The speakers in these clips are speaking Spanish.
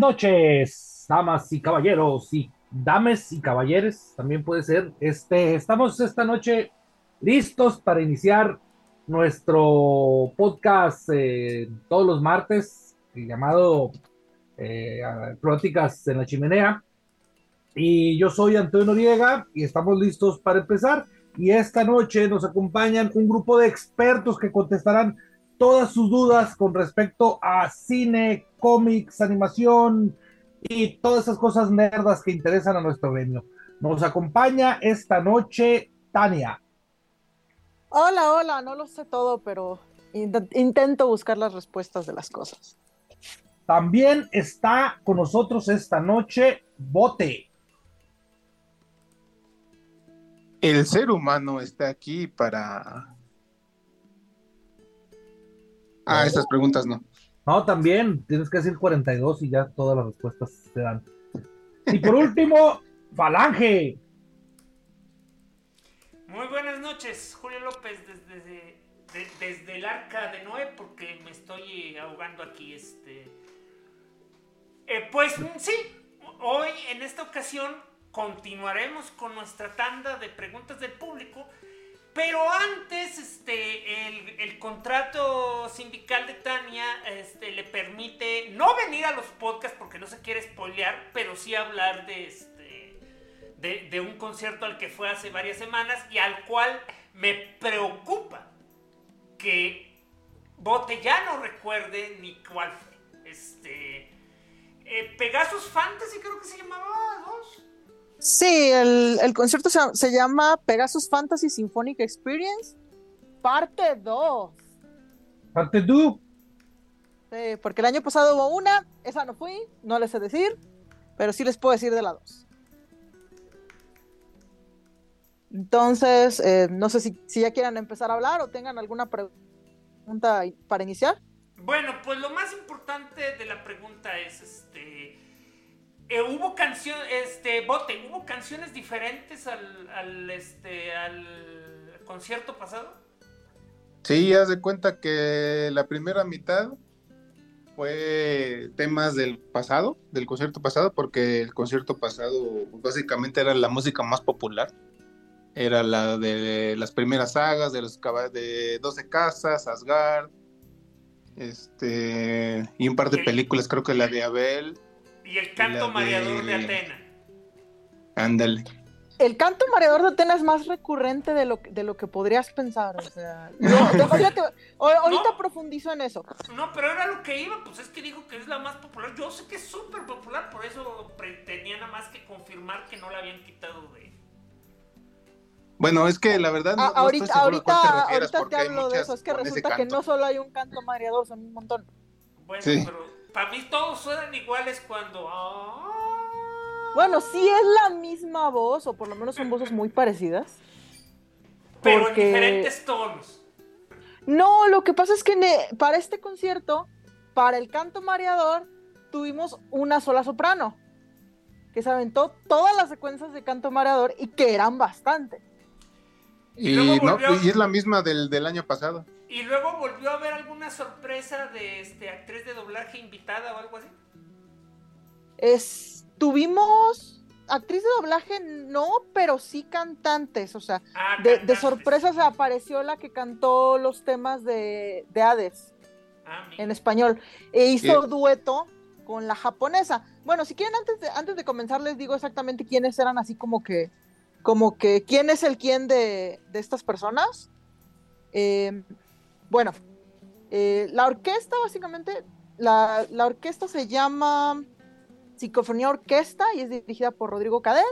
Noches, damas y caballeros y dames y caballeres, también puede ser. Este, estamos esta noche listos para iniciar nuestro podcast eh, todos los martes llamado eh, Pláticas en la Chimenea. Y yo soy Antonio Noriega y estamos listos para empezar. Y esta noche nos acompañan un grupo de expertos que contestarán todas sus dudas con respecto a cine, cómics, animación y todas esas cosas nerdas que interesan a nuestro gremio. Nos acompaña esta noche Tania. Hola, hola, no lo sé todo, pero intento buscar las respuestas de las cosas. También está con nosotros esta noche Bote. El ser humano está aquí para Ah, estas preguntas no. No, también tienes que decir 42 y ya todas las respuestas se dan. Y por último, Falange. Muy buenas noches, Julio López, desde, desde, el arca de Noé, porque me estoy ahogando aquí. Este. Eh, pues sí, hoy en esta ocasión continuaremos con nuestra tanda de preguntas del público pero antes, este, el, contrato sindical de Tania este, le permite no venir a los podcasts porque no se quiere spoilear, pero sí hablar de, este, de, un concierto al que fue hace varias semanas y al cual me preocupa que Bote ya no recuerde ni cuál fue. Este, eh, Pegasus Fantasy creo que se llamaba, ¿dos? Sí, el, concierto se, llama Pegasus Fantasy Symphonic Experience, parte 2. Parte 2. Sí, porque el año pasado hubo una, esa no fui, no les sé decir, pero sí les puedo decir de la 2. Entonces, eh, no sé si, si, ya quieran empezar a hablar o tengan alguna pregunta para iniciar. Bueno, pues lo más importante de la pregunta es este eh, hubo canciones, este, Bote, ¿hubo canciones diferentes al, al, este, al concierto pasado? Sí, haz de cuenta que la primera mitad fue temas del pasado, del concierto pasado, porque el concierto pasado básicamente era la música más popular. Era la de las primeras sagas, de los de 12 casas, Asgard, este, y un par de películas, creo que la de Abel. Y el canto mareador de Atena. Ándale el canto mareador de Atenas es más recurrente de lo, de lo que podrías pensar. O sea, ahorita profundizo en eso. No, pero era lo que iba, pues es que dijo que es la más popular. Yo sé que es súper popular, por eso tenía nada más que confirmar que no la habían quitado de. Bueno, es que la verdad no, ah, ahorita, ahorita, ahorita te hablo de eso. Es que resulta que no solo hay un canto mareador, son un montón. Bueno, pero para mí todos suenan iguales cuando. Ah, bueno, sí es la misma voz, o por lo menos son voces muy parecidas. Pero en diferentes tonos. No, lo que pasa es que para este concierto, para el canto mareador, tuvimos una sola soprano, que se aventó todas las secuencias de canto mareador y que eran bastante. Y, no, y es la misma del, del, año pasado. ¿Y luego volvió a haber alguna sorpresa de este actriz de doblaje invitada o algo así? Es Tuvimos actriz de doblaje, no, pero sí cantantes. O sea, ah, de, sorpresa se apareció la que cantó los temas de, Hades ah, en español. E hizo dueto con la japonesa. Bueno, si quieren, antes de, antes de comenzar, les digo exactamente quiénes eran, así como que, como que, quién es el quién de, estas personas. Em, bueno, eh, la orquesta, básicamente, la, la orquesta se llama Psicofonía Orquesta y es dirigida por Rodrigo Cadet,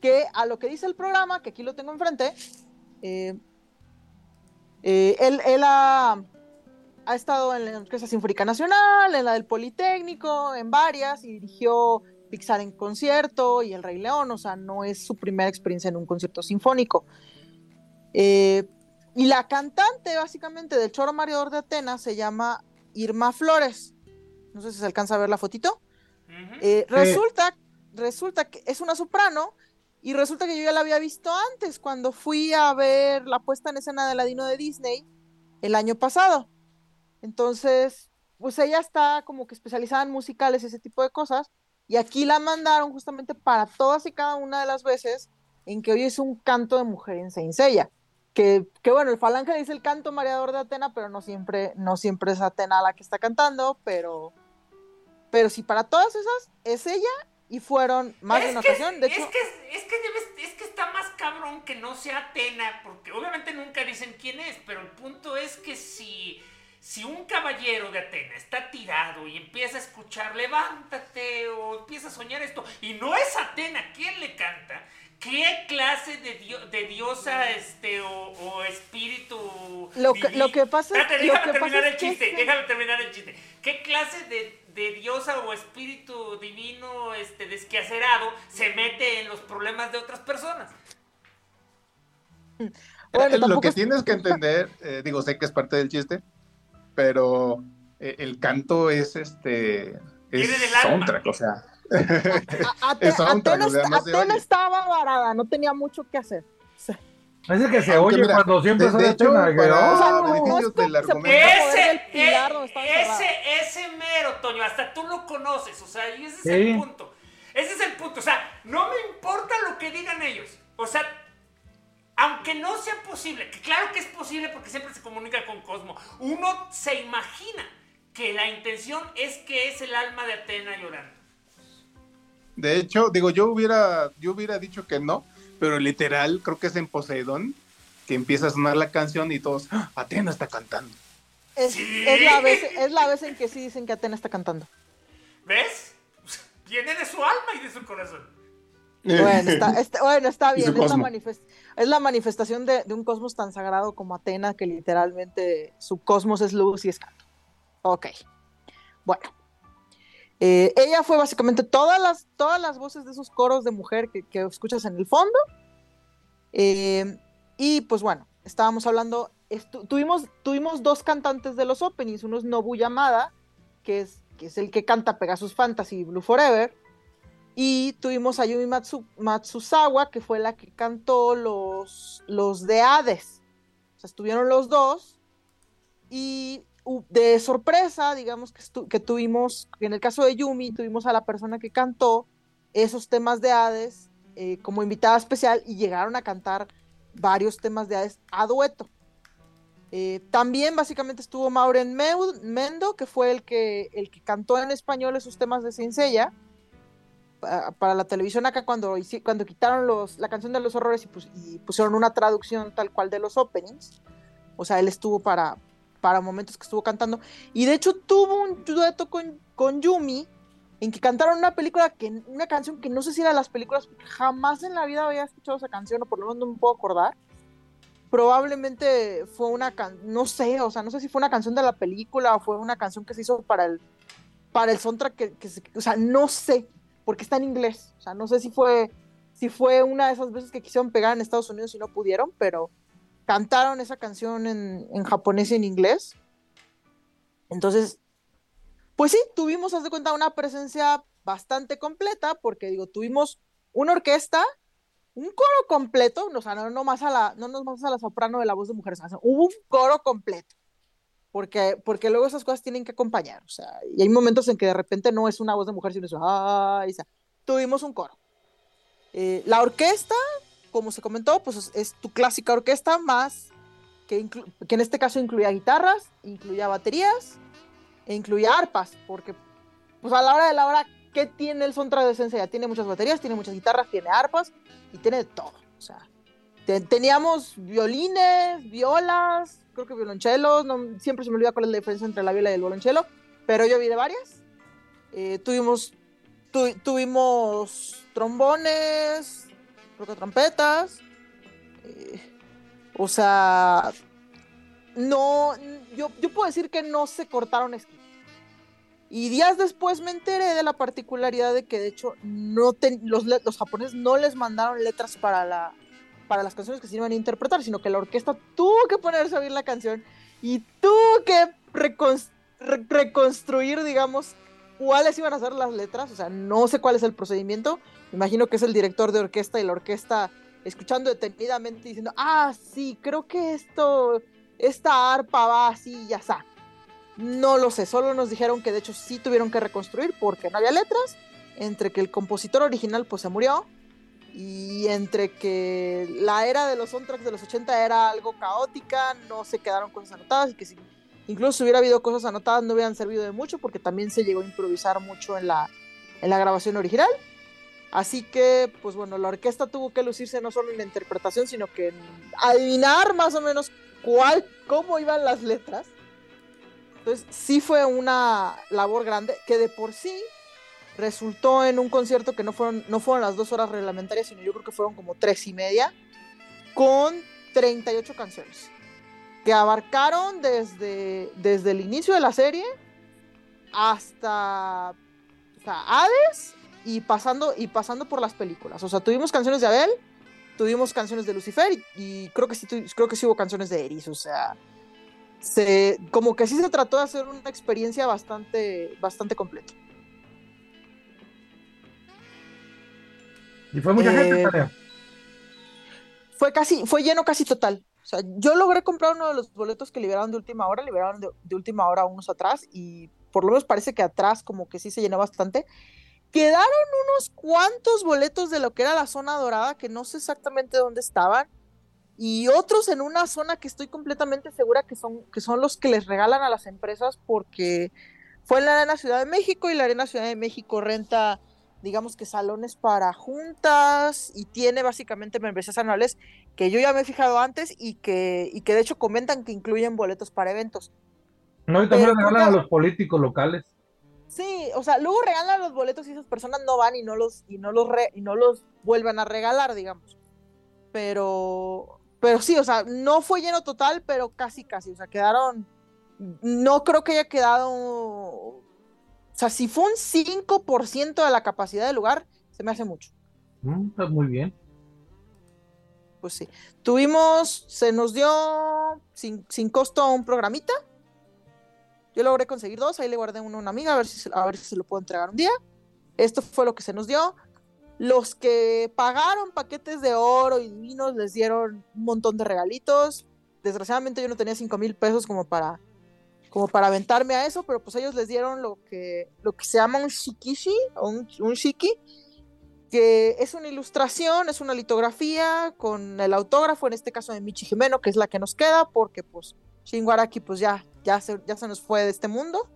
que a lo que dice el programa, que aquí lo tengo enfrente, eh, eh, él, ha, estado en la Orquesta Sinfónica Nacional, en la del Politécnico, en varias, y dirigió Pixar en concierto y El Rey León, o sea, no es su primera experiencia en un concierto sinfónico. Y la cantante, básicamente, del Choro Mareador de Atenas se llama Irma Flores. No sé si se alcanza a ver la fotito. Eh, resulta, resulta que es una soprano y resulta que yo ya la había visto antes cuando fui a ver la puesta en escena de Ladino de Disney el año pasado. Entonces, pues ella está como que especializada en musicales y ese tipo de cosas. Y aquí la mandaron justamente para todas y cada una de las veces en que hoy es un canto de mujer en Saint Que, que, bueno, el falange dice el canto mareador de Atena, pero no siempre, no siempre es Atena la que está cantando, pero, pero si para todas esas es ella y fueron más de una ocasión. De es, hecho, que, es, que es que está más cabrón que no sea Atena, porque obviamente nunca dicen quién es, pero el punto es que si, si un caballero de Atena está tirado y empieza a escuchar levántate o empieza a soñar esto, y no es Atena quien le canta, ¿Qué clase de, de diosa este o, espíritu? Lo que, lo que pasa es déjame terminar el chiste, déjame terminar el chiste. ¿Qué clase de de diosa o espíritu divino este, desquacerado se mete en los problemas de otras personas. Bueno, lo que tienes que entender, eh, digo, sé que es parte del chiste, pero eh, el canto es este. Es soundtrack, o sea. Atenas estaba varada, no tenía mucho que hacer. Es que se oye cuando siempre sale hecho, para o sea, no, del argumento. Ese, ese, ese mero, Toño, hasta tú lo conoces, o sea, y ese es el punto. Ese es el punto, o sea, no me importa lo que digan ellos. O sea, aunque no sea posible, que claro que es posible porque siempre se comunica con Cosmo, uno se imagina que la intención es que es el alma de Atena llorando. De hecho, digo, yo hubiera, yo hubiera dicho que no, pero literal, creo que es en Poseidón que empieza a sonar la canción y todos, ¡Ah, Atena está cantando. Es, la vez, es la vez en que sí dicen que Atena está cantando. ¿Ves? Viene de su alma y de su corazón. Bueno, está, bueno, está bien. Es la, es la, manifestación de, un cosmos tan sagrado como Atena, que literalmente su cosmos es luz y es canto. Ok. Bueno. Eh, ella fue básicamente todas las, todas las voces de esos coros de mujer que, escuchas en el fondo. Eh, y pues bueno, estábamos hablando, tuvimos, tuvimos dos cantantes de los openings, uno es Nobu Yamada, que es, que es el que canta Pegasus Fantasy Blue Forever, y tuvimos a Yumi Matsuzawa, que fue la que cantó los, los de Hades. O sea, estuvieron los dos, Y de sorpresa, digamos que, que tuvimos, en el caso de Yumi, tuvimos a la persona que cantó esos temas de Hades eh, como invitada especial y llegaron a cantar varios temas de Hades a dueto. Eh, también básicamente estuvo Mauren Mendo, que fue el que, el que cantó en español esos temas de Cincella para, la televisión acá cuando, cuando quitaron los, la canción de los horrores y, pusieron una traducción tal cual de los openings. O sea, él estuvo para, para momentos que estuvo cantando. Y de hecho tuvo un dueto con, con Yumi en que cantaron una película que una canción que no sé si era de las películas jamás en la vida había escuchado esa canción o por lo menos no me puedo acordar probablemente fue una canción, no sé o sea no sé si fue una canción de la película o fue una canción que se hizo para el para el soundtrack que, que o sea no sé porque está en inglés. O sea, no sé si fue, si fue una de esas veces que quisieron pegar en Estados Unidos y no pudieron, pero cantaron esa canción en, en japonés y en inglés. Entonces, pues sí, tuvimos, haz de cuenta, una presencia bastante completa, porque digo, tuvimos una orquesta, un coro completo, o sea, no, más a la, no nos vamos a la soprano de la voz de mujeres, hubo un coro completo porque, porque luego esas cosas tienen que acompañar, o sea, y hay momentos en que de repente no es una voz de mujer, sino es, o sea, tuvimos un coro. Eh, la orquesta, como se comentó, pues es, tu clásica orquesta más, que, que, en este caso incluía guitarras, incluía baterías, e incluía arpas, porque pues a la hora de la hora, ¿qué tiene el de Sensei? Tiene muchas baterías, tiene muchas guitarras, tiene arpas, y tiene todo, o sea, teníamos violines, violas, creo que violonchelos, no, siempre se me olvida cuál es la diferencia entre la viola y el violonchelo, pero yo vi de varias. Eh, tuvimos, tuvimos trombones, trompetas, eh, o sea, no, yo, yo puedo decir que no se cortaron esquinas. Y días después me enteré de la particularidad de que de hecho no los, los japoneses no les mandaron letras para la, para las canciones que se iban a interpretar, sino que la orquesta tuvo que ponerse a oír la canción y tuvo que reconstruir, digamos, cuáles iban a ser las letras. O sea, no sé cuál es el procedimiento. Imagino que es el director de orquesta y la orquesta escuchando detenidamente diciendo, ah, sí, creo que esto, esta arpa va así, ya está. No lo sé, solo nos dijeron que de hecho sí tuvieron que reconstruir porque no había letras, entre que el compositor original pues se murió y entre que la era de los soundtracks de los 80 era algo caótica, no se quedaron cosas anotadas y que si incluso hubiera habido cosas anotadas no hubieran servido de mucho porque también se llegó a improvisar mucho en la, en la grabación original. Así que, pues bueno, la orquesta tuvo que lucirse no solo en la interpretación, sino que en adivinar más o menos cuál, cómo iban las letras. Entonces, sí fue una labor grande que de por sí resultó en un concierto que no fueron, no fueron las dos horas reglamentarias, sino yo creo que fueron como tres y media, con 38 canciones, que abarcaron desde, desde el inicio de la serie hasta Hades y pasando, y pasando por las películas. O sea, tuvimos canciones de Abel, tuvimos canciones de Lucifer y, creo, que sí, creo que sí hubo canciones de Eris. O sea, se, como que sí se trató de hacer una experiencia bastante, bastante completa. ¿Y fue mucha gente, eh, Fue casi, fue lleno casi total. O sea, yo logré comprar uno de los boletos que liberaron de última hora, liberaron de, última hora unos atrás y por lo menos parece que atrás como que sí se llenó bastante. Quedaron unos cuantos boletos de lo que era la zona dorada, que no sé exactamente dónde estaban, y otros en una zona que estoy completamente segura que son, que son los que les regalan a las empresas porque fue en la Arena Ciudad de México y la Arena Ciudad de México renta digamos que salones para juntas y tiene básicamente membresías anuales que yo ya me he fijado antes y que, y que de hecho comentan que incluyen boletos para eventos. No, y también regalan a los políticos locales. Sí, o sea, luego regalan los boletos y esas personas no van y no los, y no los, y no los vuelven a regalar, digamos. Pero, pero sí, o sea, no fue lleno total, pero casi, casi, o sea, quedaron, no creo que haya quedado o sea, si fue un 5% de la capacidad del lugar, se me hace mucho. Mm, está muy bien. Pues sí. Tuvimos, se nos dio sin, costo un programita. Yo logré conseguir dos, ahí le guardé uno a una amiga a ver, si, a ver si se lo puedo entregar un día. Esto fue lo que se nos dio. Los que pagaron paquetes de oro y vinos les dieron un montón de regalitos. Desgraciadamente yo no tenía 5 mil pesos como para como para aventarme a eso, pero pues ellos les dieron lo que, lo que se llama un shikishi o un, un shiki, que es una ilustración, es una litografía con el autógrafo, en este caso de Michi Jimeno, que es la que nos queda, porque pues Shinwaraki pues ya, ya, se, ya se nos fue de este mundo.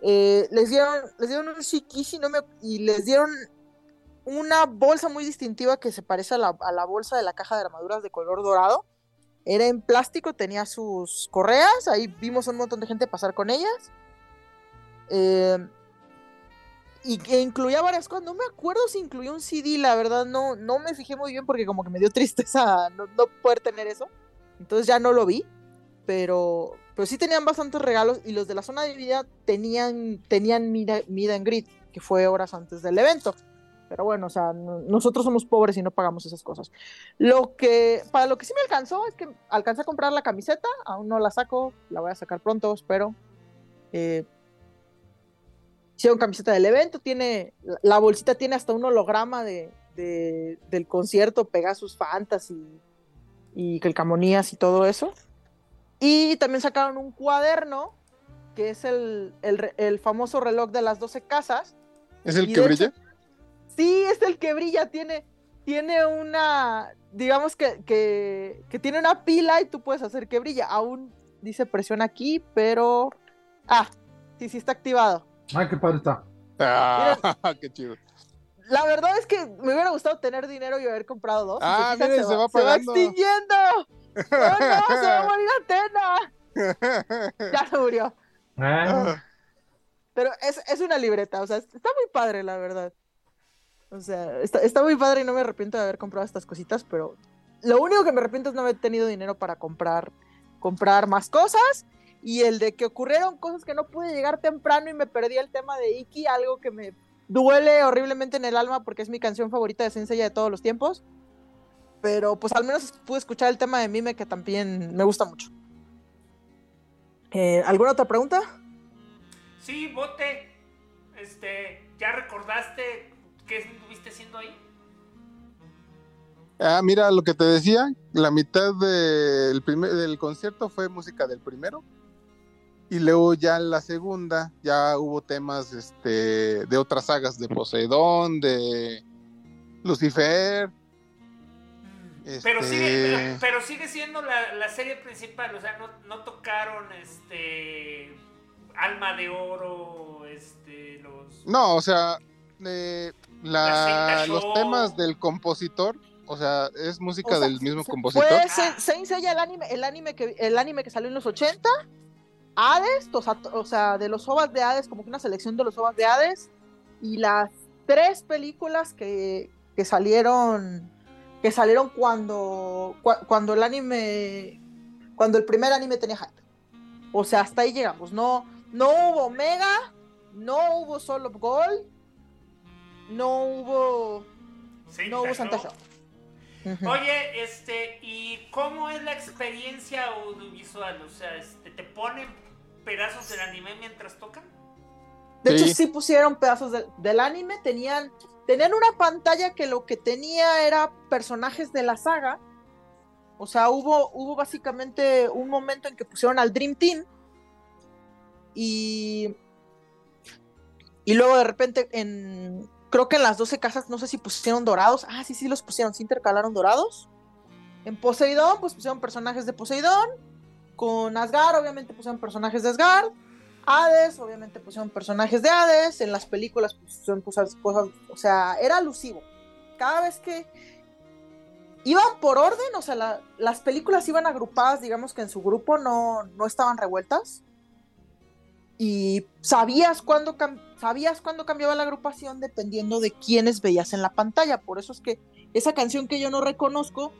Eh, les, dieron, les dieron un shikishi no me, y les dieron una bolsa muy distintiva que se parece a la, a la bolsa de la caja de armaduras de color dorado era en plástico, tenía sus correas, ahí vimos un montón de gente pasar con ellas. Eh, y que incluía varias cosas, no me acuerdo si incluía un CD, la verdad no, no me fijé muy bien porque como que me dio tristeza no, poder tener eso. Entonces ya no lo vi, pero, pero sí tenían bastantes regalos y los de la zona de vida tenían, tenían Mida, en Grid, que fue horas antes del evento. Pero bueno, o sea, nosotros somos pobres y no pagamos esas cosas. Lo que, para lo que sí me alcanzó es que alcancé a comprar la camiseta, aún no la saco, la voy a sacar pronto, espero. Eh, hicieron camiseta del evento, tiene, la bolsita tiene hasta un holograma de, del concierto Pegasus Fantasy y Calcamonías y todo eso. Y también sacaron un cuaderno, que es el, el, famoso reloj de las 12 casas. ¿Es el que brilla? Sí, es el que brilla, tiene, tiene una, digamos que, que, tiene una pila y tú puedes hacer que brilla. Aún dice presión aquí, pero... Ah, sí, sí está activado. Ay, qué padre está. Ah, qué chido. La verdad es que me hubiera gustado tener dinero y haber comprado dos. Ah, mire, se, va, se va extinguiendo. No, no, se va a morir Atena. Ya se murió. Ah. Pero es, es, una libreta, o sea, está muy padre, la verdad. O sea, está, muy padre y no me arrepiento de haber comprado estas cositas, pero lo único que me arrepiento es no haber tenido dinero para comprar, comprar más cosas. Y el de que ocurrieron cosas que no pude llegar temprano y me perdí el tema de Iki, algo que me duele horriblemente en el alma porque es mi canción favorita de Senseiya de todos los tiempos. Pero pues al menos pude escuchar el tema de Mime que también me gusta mucho. Eh, ¿Alguna otra pregunta? Sí, Bote. Este, ¿ya recordaste ¿Qué estuviste haciendo ahí? Ah, mira, lo que te decía, la mitad del, primer, del concierto fue música del primero. Y luego ya en la segunda ya hubo temas este, de otras sagas, de Poseidón, de Lucifer. Pero, este sigue, pero, sigue siendo la, serie principal, o sea, no, no tocaron este Alma de Oro, este, los... No, o sea, eh, la, los temas del compositor, o sea, es música del mismo compositor. Fue Saint Seiya el anime, el anime que el anime que salió en los 80, Hades, o sea, de los ovas de Hades, como que una selección de los ovas de Hades y las tres películas que, que salieron que salieron cuando cuando el anime cuando el primer anime tenía hype. O sea, hasta ahí llegamos. No no hubo Mega, no hubo Solo Gold no hubo. no hubo Santa Show. Oye, este, ¿y cómo es la experiencia audiovisual? O sea, este, ¿te ponen pedazos del anime mientras tocan? De hecho, sí pusieron pedazos del anime, tenían, tenían una pantalla que lo que tenía era personajes de la saga. O sea, hubo, hubo básicamente un momento en que pusieron al Dream Team. Y. Y luego de repente en, Creo que en las 12 casas, no sé si pusieron dorados. Ah, sí, sí, los pusieron, se intercalaron dorados. En Poseidón, pues pusieron personajes de Poseidón. Con Asgard, obviamente pusieron personajes de Asgard. Hades, obviamente pusieron personajes de Hades. En las películas pusieron cosas, o sea, era alusivo. Cada vez que iban por orden, o sea, las películas iban agrupadas, digamos que en su grupo no, no estaban revueltas y sabías cuándo, sabías cuándo cambiaba la agrupación dependiendo de quiénes veías en la pantalla. Por eso es que esa canción que yo no reconozco,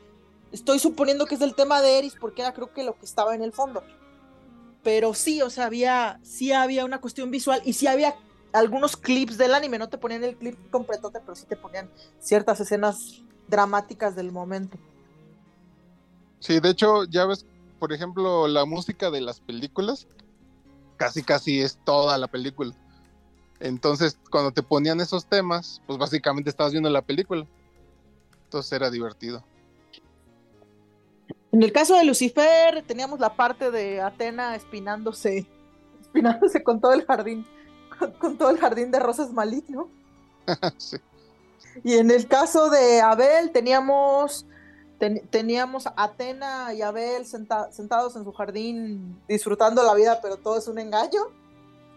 estoy suponiendo que es del tema de Eris porque era creo que lo que estaba en el fondo. Pero sí, o sea, había, sí había una cuestión visual y sí había algunos clips del anime, no te ponían el clip completote, pero sí te ponían ciertas escenas dramáticas del momento. Sí, de hecho, ya ves, por ejemplo, la música de las películas, casi casi es toda la película. Entonces, cuando te ponían esos temas, pues básicamente estabas viendo la película. Entonces era divertido. En el caso de Lucifer, teníamos la parte de Atena espinándose, espinándose con todo el jardín, con, todo el jardín de rosas maligno. sí. Y en el caso de Abel, teníamos, teníamos Atena y Abel sentados en su jardín disfrutando la vida, pero todo es un engaño.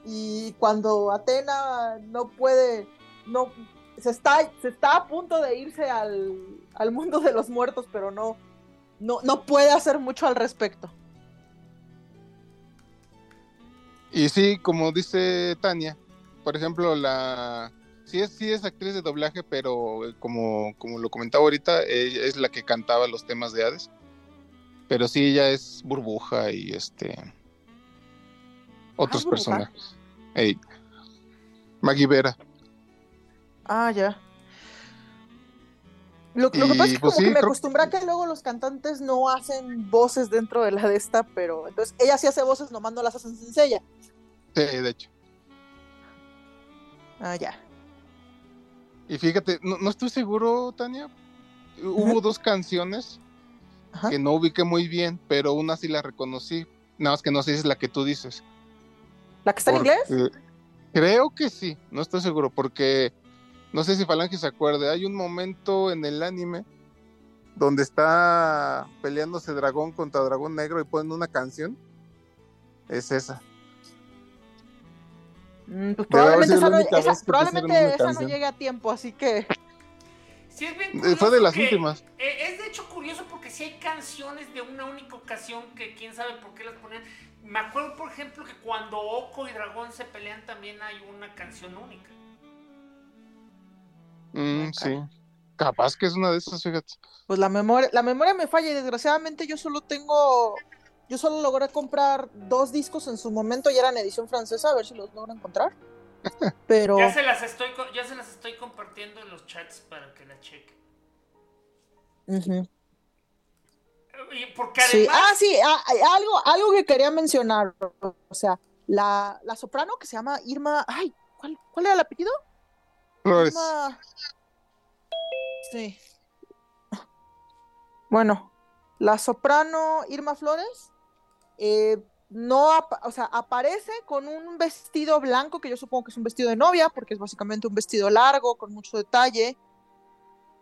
Y cuando Atena no puede, no, se está, se está a punto de irse al, al mundo de los muertos, pero no, no, no puede hacer mucho al respecto. Y sí, como dice Tania, por ejemplo, la sí es, sí es actriz de doblaje, pero eh, como, como lo comentaba ahorita, ella es la que cantaba los temas de Hades. Pero sí, ella es burbuja y este otros ah, personajes. Hey. Maggie Vera. Ah, ya. Lo, que pasa es que, pues como que me acostumbra a que luego los cantantes no hacen voces dentro de la de esta, pero entonces ella sí hace voces, nomás no las hacen sencilla. Sí, de hecho. Ah, ya. Y fíjate, no, estoy seguro, Tania. Hubo dos canciones que no ubiqué muy bien, pero una sí la reconocí. Nada más que no sé si es la que tú dices. ¿La que está en inglés? Creo que sí, no estoy seguro, porque no sé si Falange se acuerde, hay un momento en el anime donde está peleándose dragón contra dragón negro y ponen una canción. Es esa. Mm, pues probablemente esa, no, llegue a tiempo, así que... Sí, es bien Fue de las últimas. Eh, es de hecho curioso porque si hay canciones de una única ocasión que quién sabe por qué las ponen. Me acuerdo, por ejemplo, que cuando Oko y Dragón se pelean también hay una canción única. Mm, sí. Capaz que es una de esas, fíjate. Pues la memoria, la memoria me falla y desgraciadamente yo solo tengo, yo solo logré comprar dos discos en su momento y eran edición francesa, a ver si los logro encontrar. Pero ya se las estoy, ya se las estoy compartiendo en los chats para que la chequen. Porque además... Ah, sí, ah, algo, algo que quería mencionar. O sea, la, la soprano que se llama Irma. Ay, ¿cuál, cuál era el apellido? Sí. Bueno, la soprano Irma Flores eh, no, o sea, aparece con un vestido blanco que yo supongo que es un vestido de novia porque es básicamente un vestido largo con mucho detalle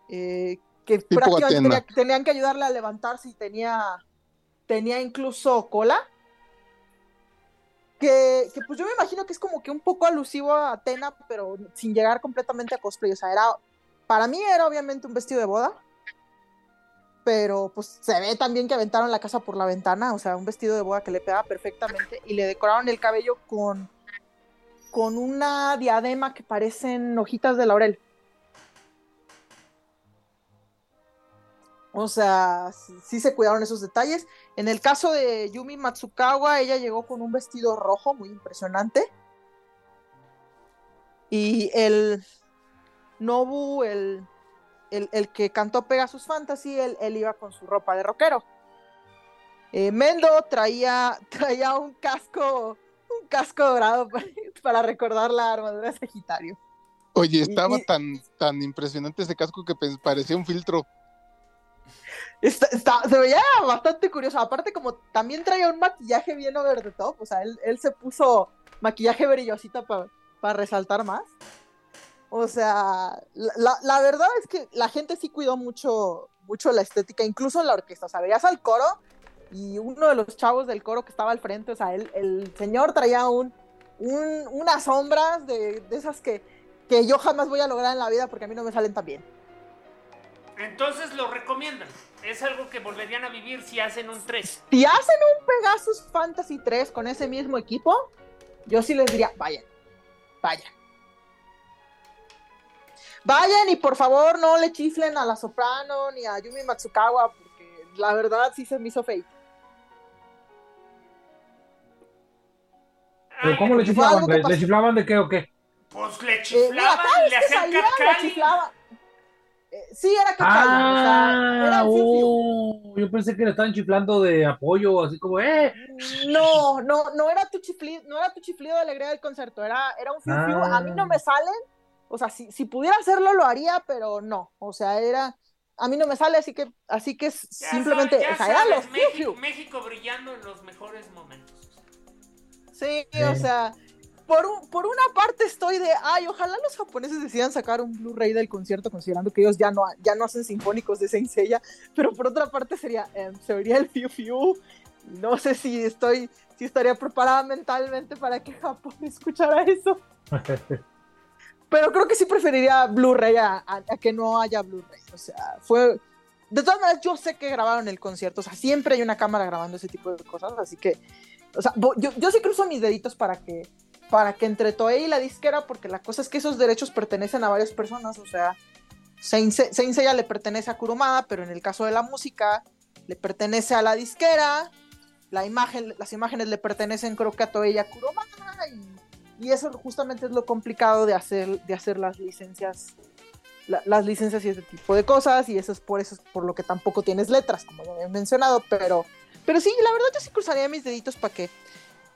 eh, que prácticamente tenían que ayudarle a levantarse y tenía tenía incluso cola que, pues yo me imagino que es como que un poco alusivo a Atena, pero sin llegar completamente a cosplay. O sea, era, para mí era obviamente un vestido de boda, pero pues se ve también que aventaron la casa por la ventana, o sea, un vestido de boda que le pegaba perfectamente y le decoraron el cabello con, con una diadema que parecen hojitas de laurel. O sea, sí, se cuidaron esos detalles. En el caso de Yumi Matsukawa, ella llegó con un vestido rojo muy impresionante. Y el Nobu, el, el, que cantó Pegasus Fantasy, él, iba con su ropa de rockero. Eh, Mendo traía, traía un casco, un casco dorado para, recordar la armadura de Sagitario. Oye, estaba tan, tan impresionante ese casco que parecía un filtro se veía bastante curioso. Aparte, como también traía un maquillaje bien over the top, o sea, él, se puso maquillaje brillosito para resaltar más. O sea, la, verdad es que la gente sí cuidó mucho, mucho la estética, incluso en la orquesta. O sea, veías al coro y uno de los chavos del coro que estaba al frente, o sea, el señor traía un, unas sombras de, esas que, que yo jamás voy a lograr en la vida porque a mí no me salen tan bien. Entonces lo recomiendan. Es algo que volverían a vivir si hacen un 3. Si hacen un Pegasus Fantasy 3 con ese mismo equipo, yo sí les diría, vayan, vayan. Vayan y por favor no le chiflen a la soprano ni a Yumi Matsukawa, porque la verdad sí se me hizo fake. ¿Pero cómo le chiflaban? ¿Le, chiflaban de qué o qué? Pues le chiflaban, eh, le hacían cat sí, era que ah, oh, yo pensé que le estaban chiflando de apoyo, así como, ¡eh! No, no, no era tu chiflido, no era tu chiflido de alegría del concierto, era, era un fiu, A mí no me salen, o sea, si, si pudiera hacerlo lo haría, pero no, o sea, era, a mí no me sale, así que, así que simplemente, México, brillando en los mejores momentos. Sí, o sea, por, por una parte estoy de, ay, ojalá los japoneses decidan sacar un Blu-ray del concierto, considerando que ellos ya no, ya no hacen sinfónicos de Saint Seiya, pero por otra parte sería, eh, se vería el Fiu Fiu, no sé si estoy, si estaría preparada mentalmente para que Japón escuchara eso. pero creo que sí preferiría Blu-ray a, que no haya Blu-ray, o sea, fue... De todas maneras, yo sé que grabaron el concierto, o sea, siempre hay una cámara grabando ese tipo de cosas, así que, o sea, yo, yo sí cruzo mis deditos para que para que entre Toei y la disquera, porque la cosa es que esos derechos pertenecen a varias personas, o sea, Saint Seiya le pertenece a Kurumada, pero en el caso de la música le pertenece a la disquera, la imagen, las imágenes le pertenecen creo que a Toei y a Kurumada, y, eso justamente es lo complicado de hacer, de hacer las licencias, las licencias y ese tipo de cosas, y eso es por eso es por lo que tampoco tienes letras, como ya he mencionado, pero, pero sí, la verdad yo sí cruzaría mis deditos para que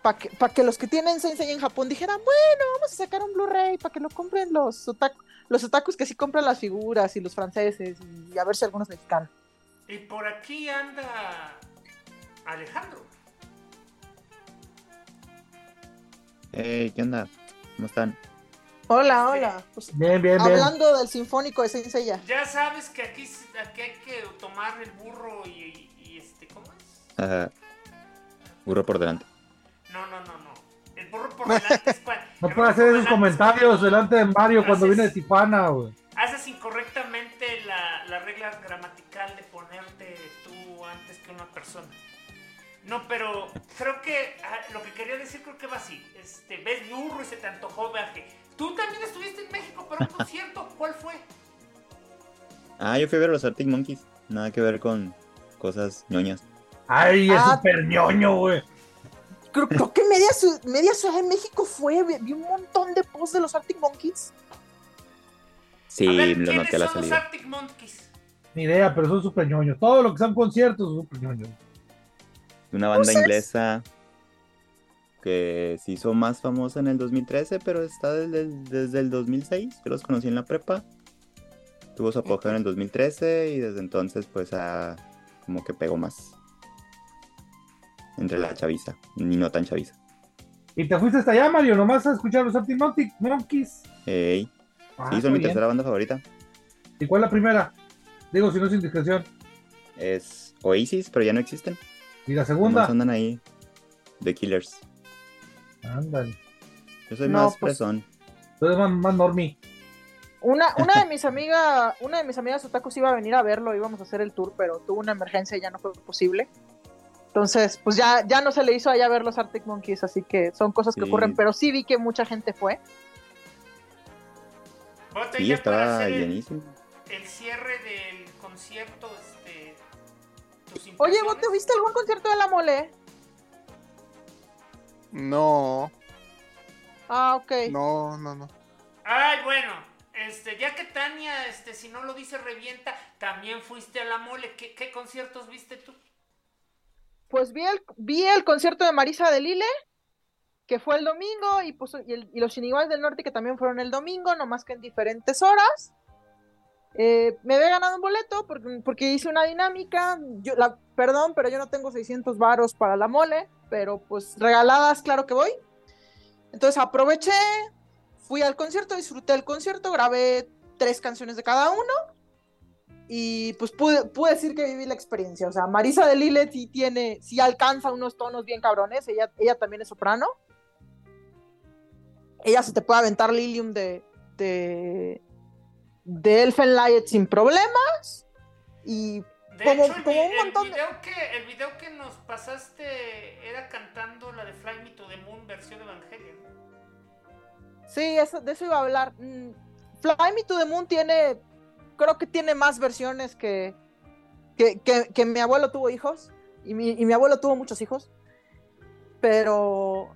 para que, que, los que tienen Sensei en Japón dijeran, bueno, vamos a sacar un Blu-ray para que lo compren los, los otakus que sí compran las figuras y los franceses y a ver si algunos mexicanos. Y por aquí anda Alejandro. Hey, ¿qué onda? ¿Cómo están? Hola, hola. Pues, bien, bien, hablando del sinfónico de Sensei Ya sabes que aquí, aquí hay que tomar el burro y, y este, ¿cómo es? Ajá. Burro por delante. No, no, no, no. El burro por delante es cuando. No puede hacer esos comentarios delante de Mario cuando viene de Tijuana, güey. Haces incorrectamente la, la regla gramatical de ponerte tú antes que una persona. No, pero creo que ah, lo que quería decir creo que va así. Este, ves burro y se te antojó viaje. Tú también estuviste en México para un concierto. ¿Cuál fue? Ah, yo fui a ver a los Arctic Monkeys. Nada que ver con cosas ñoñas. Ay, es ah. súper ñoño, güey. Creo, que media, media Ciudad de México fue, vi un montón de posts de los Arctic Monkeys. Sí, lo noté a la salida. los Arctic Monkeys? Ni idea, pero son súper ñoños. Todo lo que son conciertos son súper ñoños. Una banda inglesa que se hizo más famosa en el 2013, pero está desde, desde el 2006. Yo los conocí en la prepa. Tuvo su apogeo en el 2013 y desde entonces pues a, como que pegó más entre la chaviza, ni no tan chaviza. ¿Y te fuiste hasta allá, Mario? ¿Nomás a escuchar los Arctic Monkeys? Ey. Ah, sí, son mi tercera banda favorita. ¿Y cuál es la primera? Digo, si no es indiscreción. Es Oasis, pero ya no existen. ¿Y la segunda? andan ahí. The Killers. Ándale. Yo soy más pues... presón. Tú eres más, más normie. Una, una de mis amigas, una de mis amigas otakus iba a venir a verlo, íbamos a hacer el tour, pero tuvo una emergencia y ya no fue posible. Entonces, pues ya, ya no se le hizo allá ver los Arctic Monkeys, así que son cosas que ocurren, pero sí vi que mucha gente fue. Sí, estaba llenísimo. El cierre del concierto, este. Oye, ¿vos te viste algún concierto de la mole? No. Ah, ok. No, no, no. Ay, bueno, este, ya que Tania, este, si no lo dice, revienta, también fuiste a la mole. ¿Qué, qué conciertos viste tú? Pues vi el, vi el concierto de Marisa de Lille, que fue el domingo, y, pues, y, los Shiniguas del Norte, que también fueron el domingo, nomás que en diferentes horas. Eh, me había ganado un boleto porque, porque hice una dinámica. Yo, la, perdón, pero yo no tengo 600 varos para la mole, pero pues regaladas, claro que voy. Entonces aproveché, fui al concierto, disfruté el concierto, grabé tres canciones de cada uno y pues pude, decir que viví la experiencia. O sea, Marisa de Lille sí tiene, sí alcanza unos tonos bien cabrones. Ella, ella también es soprano. Ella se te puede aventar Lilium de, de, de Elfenlight sin problemas. Y como, un montón el video que El video que nos pasaste era cantando la de Fly Me to the Moon versión Evangelion. Sí, eso, de eso iba a hablar. Mm, Fly Me to the Moon tiene creo que tiene más versiones que, que, mi abuelo tuvo hijos y mi, y mi, abuelo tuvo muchos hijos. Pero,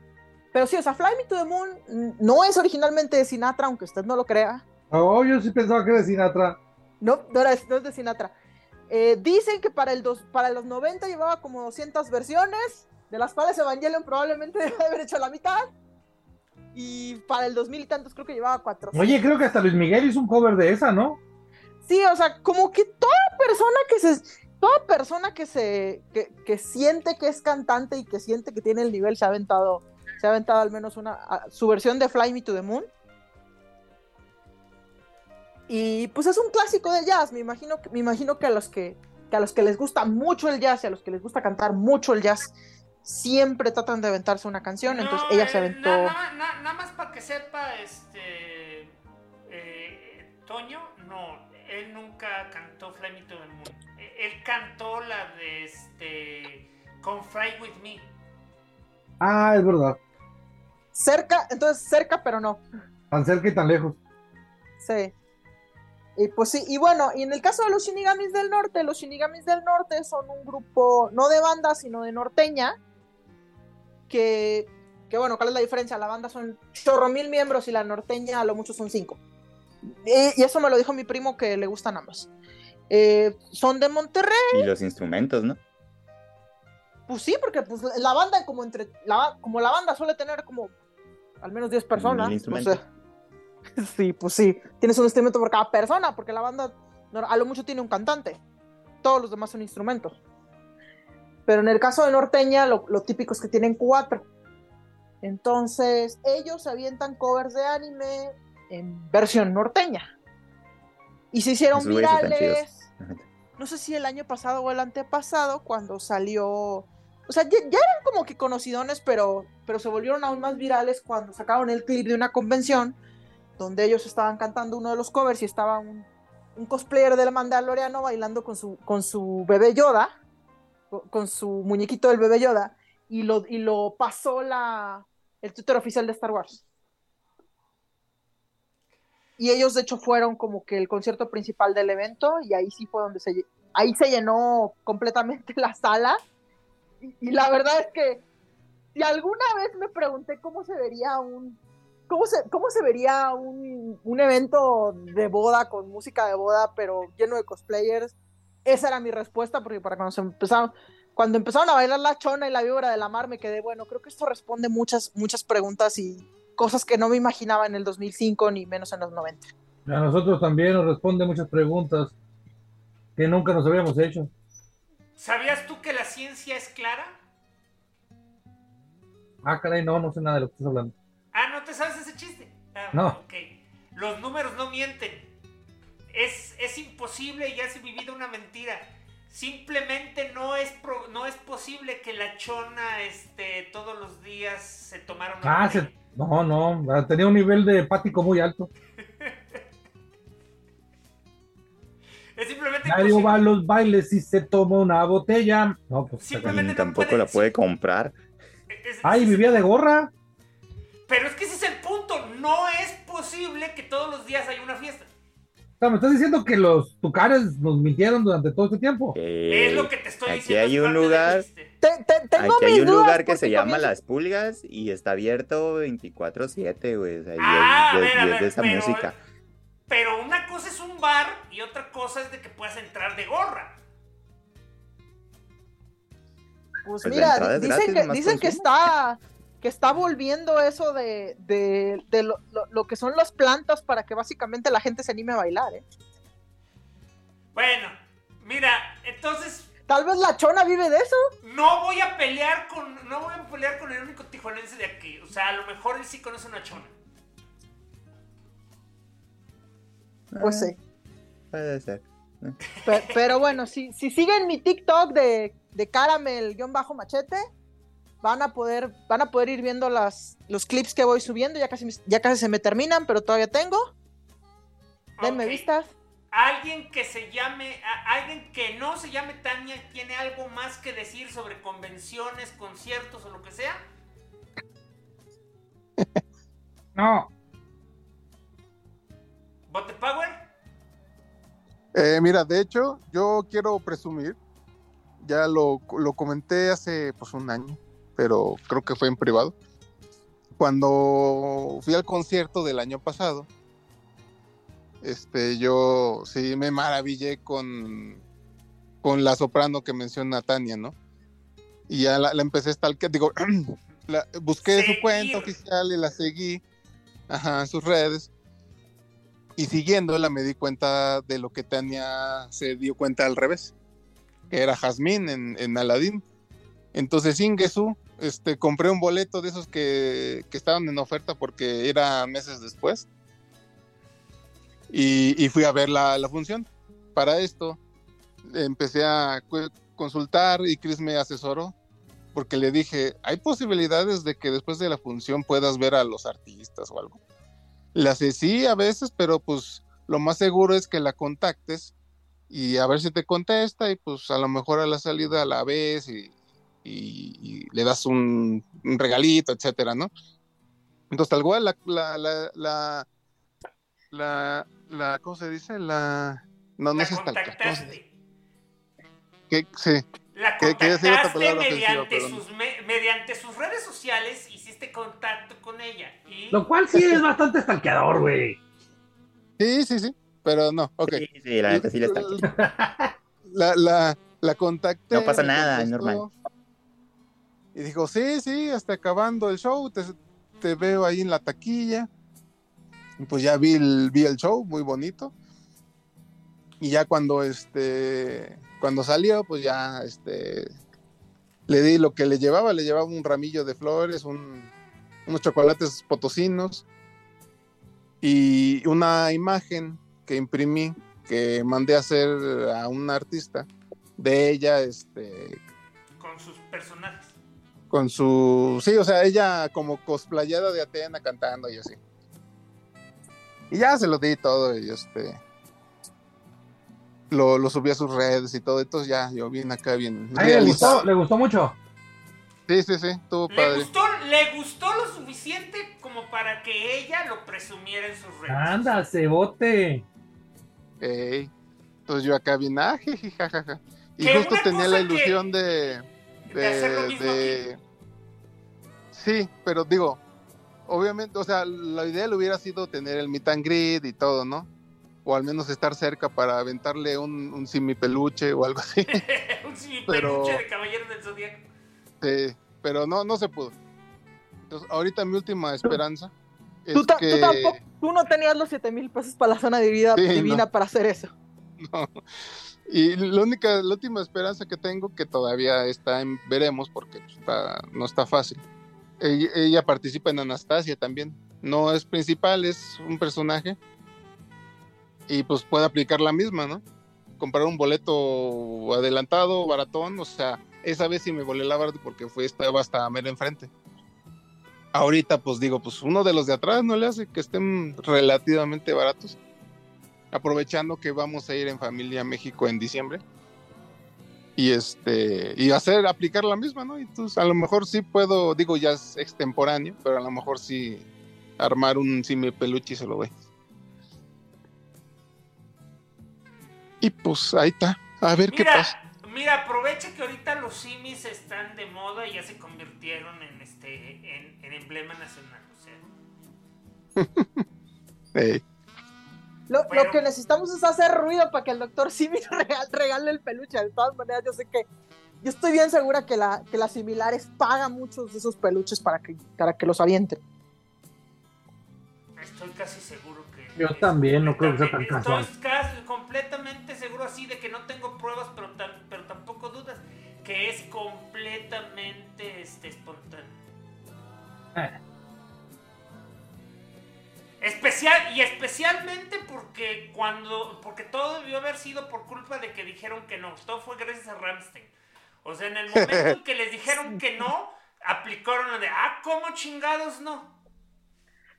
pero sí, o sea, Fly Me to the Moon no es originalmente de Sinatra, aunque usted no lo crea. Oh, yo sí pensaba que era de Sinatra. No, no, es, de Sinatra. Eh, dicen que para, el dos, para los 90 llevaba como 200 versiones, de las cuales Evangelion probablemente debe haber hecho la mitad. Y para el 2000 y tantos creo que llevaba 400. Oye, creo que hasta Luis Miguel hizo un cover de esa, ¿no? Sí, o sea, como que toda persona que se toda persona que se que, siente que es cantante y que siente que tiene el nivel se ha aventado se ha aventado al menos una su versión de Fly Me to the Moon. Y pues es un clásico del jazz. Me imagino me imagino que a los que, a los que les gusta mucho el jazz y a los que les gusta cantar mucho el jazz siempre tratan de aventarse una canción. Entonces ella se eh, aventó nada más para que sepa este eh, Toño no él nunca cantó Fly Me to the Moon él cantó la de este con Fly With Me. Ah, es verdad. Cerca, entonces cerca, pero no. Tan cerca y tan lejos. Sí. Y pues sí, y bueno, y en el caso de los Shinigamis del Norte, los Shinigamis del Norte son un grupo no de banda, sino de norteña, que, que bueno, ¿cuál es la diferencia? La banda son chorro mil miembros y la norteña a lo mucho son cinco. Y, y eso me lo dijo mi primo que le gustan ambos. Eh, son de Monterrey. Y los instrumentos, ¿no? Pues sí, porque pues, la banda, como entre la, como la banda suele tener como al menos 10 personas. Pues, eh, sí, pues sí. Tienes un instrumento por cada persona, porque la banda a lo mucho tiene un cantante. Todos los demás son instrumentos. Pero en el caso de Norteña, lo, lo típico es que tienen cuatro. Entonces, ellos se avientan covers de anime en versión norteña. Y se hicieron virales. No sé si el año pasado o el antepasado, cuando salió. O sea, ya, eran como que conocidones, pero, pero se volvieron aún más virales cuando sacaron el clip de una convención donde ellos estaban cantando uno de los covers y estaba un, cosplayer de la Mandaloriano bailando con su, con su bebé Yoda, con, su muñequito del bebé Yoda, y lo, y lo pasó la, el Twitter oficial de Star Wars y ellos de hecho fueron como que el concierto principal del evento y ahí sí fue donde se ahí se llenó completamente la sala. Y, la verdad es que si alguna vez me pregunté cómo se vería un cómo se, cómo se vería un, un evento de boda con música de boda pero lleno de cosplayers esa era mi respuesta porque para cuando se empezaron cuando empezaron a bailar la chona y la víbora de la mar me quedé bueno creo que esto responde muchas muchas preguntas y cosas que no me imaginaba en el 2005 ni menos en los 90. A nosotros también nos responde muchas preguntas que nunca nos habíamos hecho. ¿Sabías tú que la ciencia es clara? Ah, caray, no, no sé nada de lo que estás hablando. Ah, ¿no te sabes ese chiste? Ah, no. Ok. Los números no mienten. Es, es imposible y has vivido una mentira. Simplemente no es, no es posible que la chona este, todos los días se tomara una... Ah, se, no, no, tenía un nivel de hepático muy alto. Es simplemente. Nadie va a los bailes y se toma una botella. No, pues simplemente tampoco la puede comprar. Ay, vivía de gorra. Pero es que ese es el punto. No es posible que todos los días haya una fiesta. Me estás diciendo que los tucares nos mintieron durante todo este tiempo. es lo que te estoy diciendo. Aquí hay un lugar. Aquí hay un lugar que se llama Las Pulgas y está abierto 24-7, güey. O ah, y de esa música. Pero una cosa es un bar y otra cosa es de que puedas entrar de gorra. Pues, pues mira, dicen, que, dicen que está que está volviendo eso de, lo, lo, que son las plantas para que básicamente la gente se anime a bailar, ¿eh? Bueno, mira, entonces Tal vez la chona vive de eso. No voy a pelear con. No voy a pelear con el único tijuanense de aquí. O sea, a lo mejor él sí conoce una chona. Pues sí. Puede ser. Pero, bueno, si, si siguen mi TikTok de, de caramel-machete, van a poder, van a poder ir viendo las, los clips que voy subiendo. Ya casi, ya casi se me terminan, pero todavía tengo. Denme vistas alguien que se llame, alguien que no se llame Tania, tiene algo más que decir sobre convenciones, conciertos o lo que sea? No. ¿Bote Power? Eh, mira, de hecho, yo quiero presumir, ya lo, lo comenté hace pues un año, pero creo que fue en privado. Cuando fui al concierto del año pasado, este, yo sí me maravillé con, con la soprano que menciona Tania, ¿no? Y ya la, empecé a que digo, busqué su cuenta oficial y la seguí, ajá, en sus redes. Y siguiéndola me di cuenta de lo que Tania se dio cuenta al revés, que era Jazmín en, en Aladdin. Entonces, Ingesu, este, compré un boleto de esos que, que estaban en oferta porque era meses después. Y, fui a ver la, la, función. Para esto, empecé a consultar y Chris me asesoró porque le dije, hay posibilidades de que después de la función puedas ver a los artistas o algo. Le hace sí a veces, pero pues lo más seguro es que la contactes y a ver si te contesta y pues a lo mejor a la salida la ves y, y, y le das un, un, regalito, etcétera, ¿no? Entonces tal cual la, la, la, la, la, la ¿cómo se dice? La, no, no sé tal que sí. La contactaste mediante, sus, me, mediante sus redes sociales, hiciste contacto con ella. Y... Lo cual sí es bastante stalkeador, güey. Sí, sí, sí, pero no, ok. Sí, sí, la neta sí le está. La, la, la contacté. No pasa nada, es normal. Y dijo, sí, sí, hasta acabando el show, te, te veo ahí en la taquilla. Pues ya vi el, vi el show, muy bonito. Y ya cuando este cuando salió, pues ya este, le di lo que le llevaba, le llevaba un ramillo de flores, un, unos chocolates potosinos y una imagen que imprimí, que mandé a hacer a un artista de ella, este... Con sus personajes. Con su... Sí, o sea, ella como cosplayada de Atena cantando y así. Y ya se lo di todo y este lo, lo subí a sus redes y todo, entonces ya, yo bien acá, bien. ¿Le gustó, ¿Le gustó mucho? Sí, sí, sí, estuvo ¿Le padre. Gustó, le gustó lo suficiente como para que ella lo presumiera en sus redes. Anda, cebote. Ey, entonces yo acá bien, ah, jajaja. Y justo tenía la ilusión que, de. De, de, hacer lo mismo de... Sí, pero digo, obviamente, o sea, la idea le hubiera sido tener el meet and greet y todo, ¿no? o al menos estar cerca para aventarle un, un simipeluche o algo así. un simipeluche pero, de Caballeros del Zodíaco. Sí, pero no, no se pudo. Entonces, ahorita mi última esperanza es ¿Tú, que... tú, tampoco, tú no tenías los 7 mil pesos para la zona de vida Sí, divina no. para hacer eso. No. Y la única, la última esperanza que tengo, que todavía está en veremos, porque está, no está fácil. Ella, ella participa en Anastasia también. No es principal, es un personaje. Y pues puede aplicar la misma, ¿no? Comprar un boleto adelantado, baratón, o sea, esa vez sí me volé la verdad porque fue, estaba hasta mero enfrente. Ahorita, pues digo, pues uno de los de atrás no le hace que estén relativamente baratos. Aprovechando que vamos a ir en familia a México en diciembre. Y este, y hacer, aplicar la misma, ¿no? Entonces, a lo mejor sí puedo, digo, ya es extemporáneo, pero a lo mejor sí armar un simi peluche y se lo ve. Y pues ahí está, a ver mira, qué pasa. Mira, aprovecha que ahorita los simis están de moda y ya se convirtieron en este en, en emblema nacional. O sea. hey. Lo, lo, que necesitamos es hacer ruido para que el doctor Simi regale, regale el peluche. De todas maneras, yo sé que yo estoy bien segura que la, que la similares paga muchos de esos peluches para que, para que los avienten. Estoy casi seguro que. Yo también, no creo que sea tan casual. Estoy casi completamente seguro así de que no tengo pruebas, pero, tam, pero tampoco dudas, que es completamente este, espontáneo. Eh. Y especialmente porque cuando porque todo debió haber sido por culpa de que dijeron que no. Todo fue gracias a Ramstein. O sea, en el momento en que les dijeron que no, aplicaron lo de, ah, ¿cómo chingados no?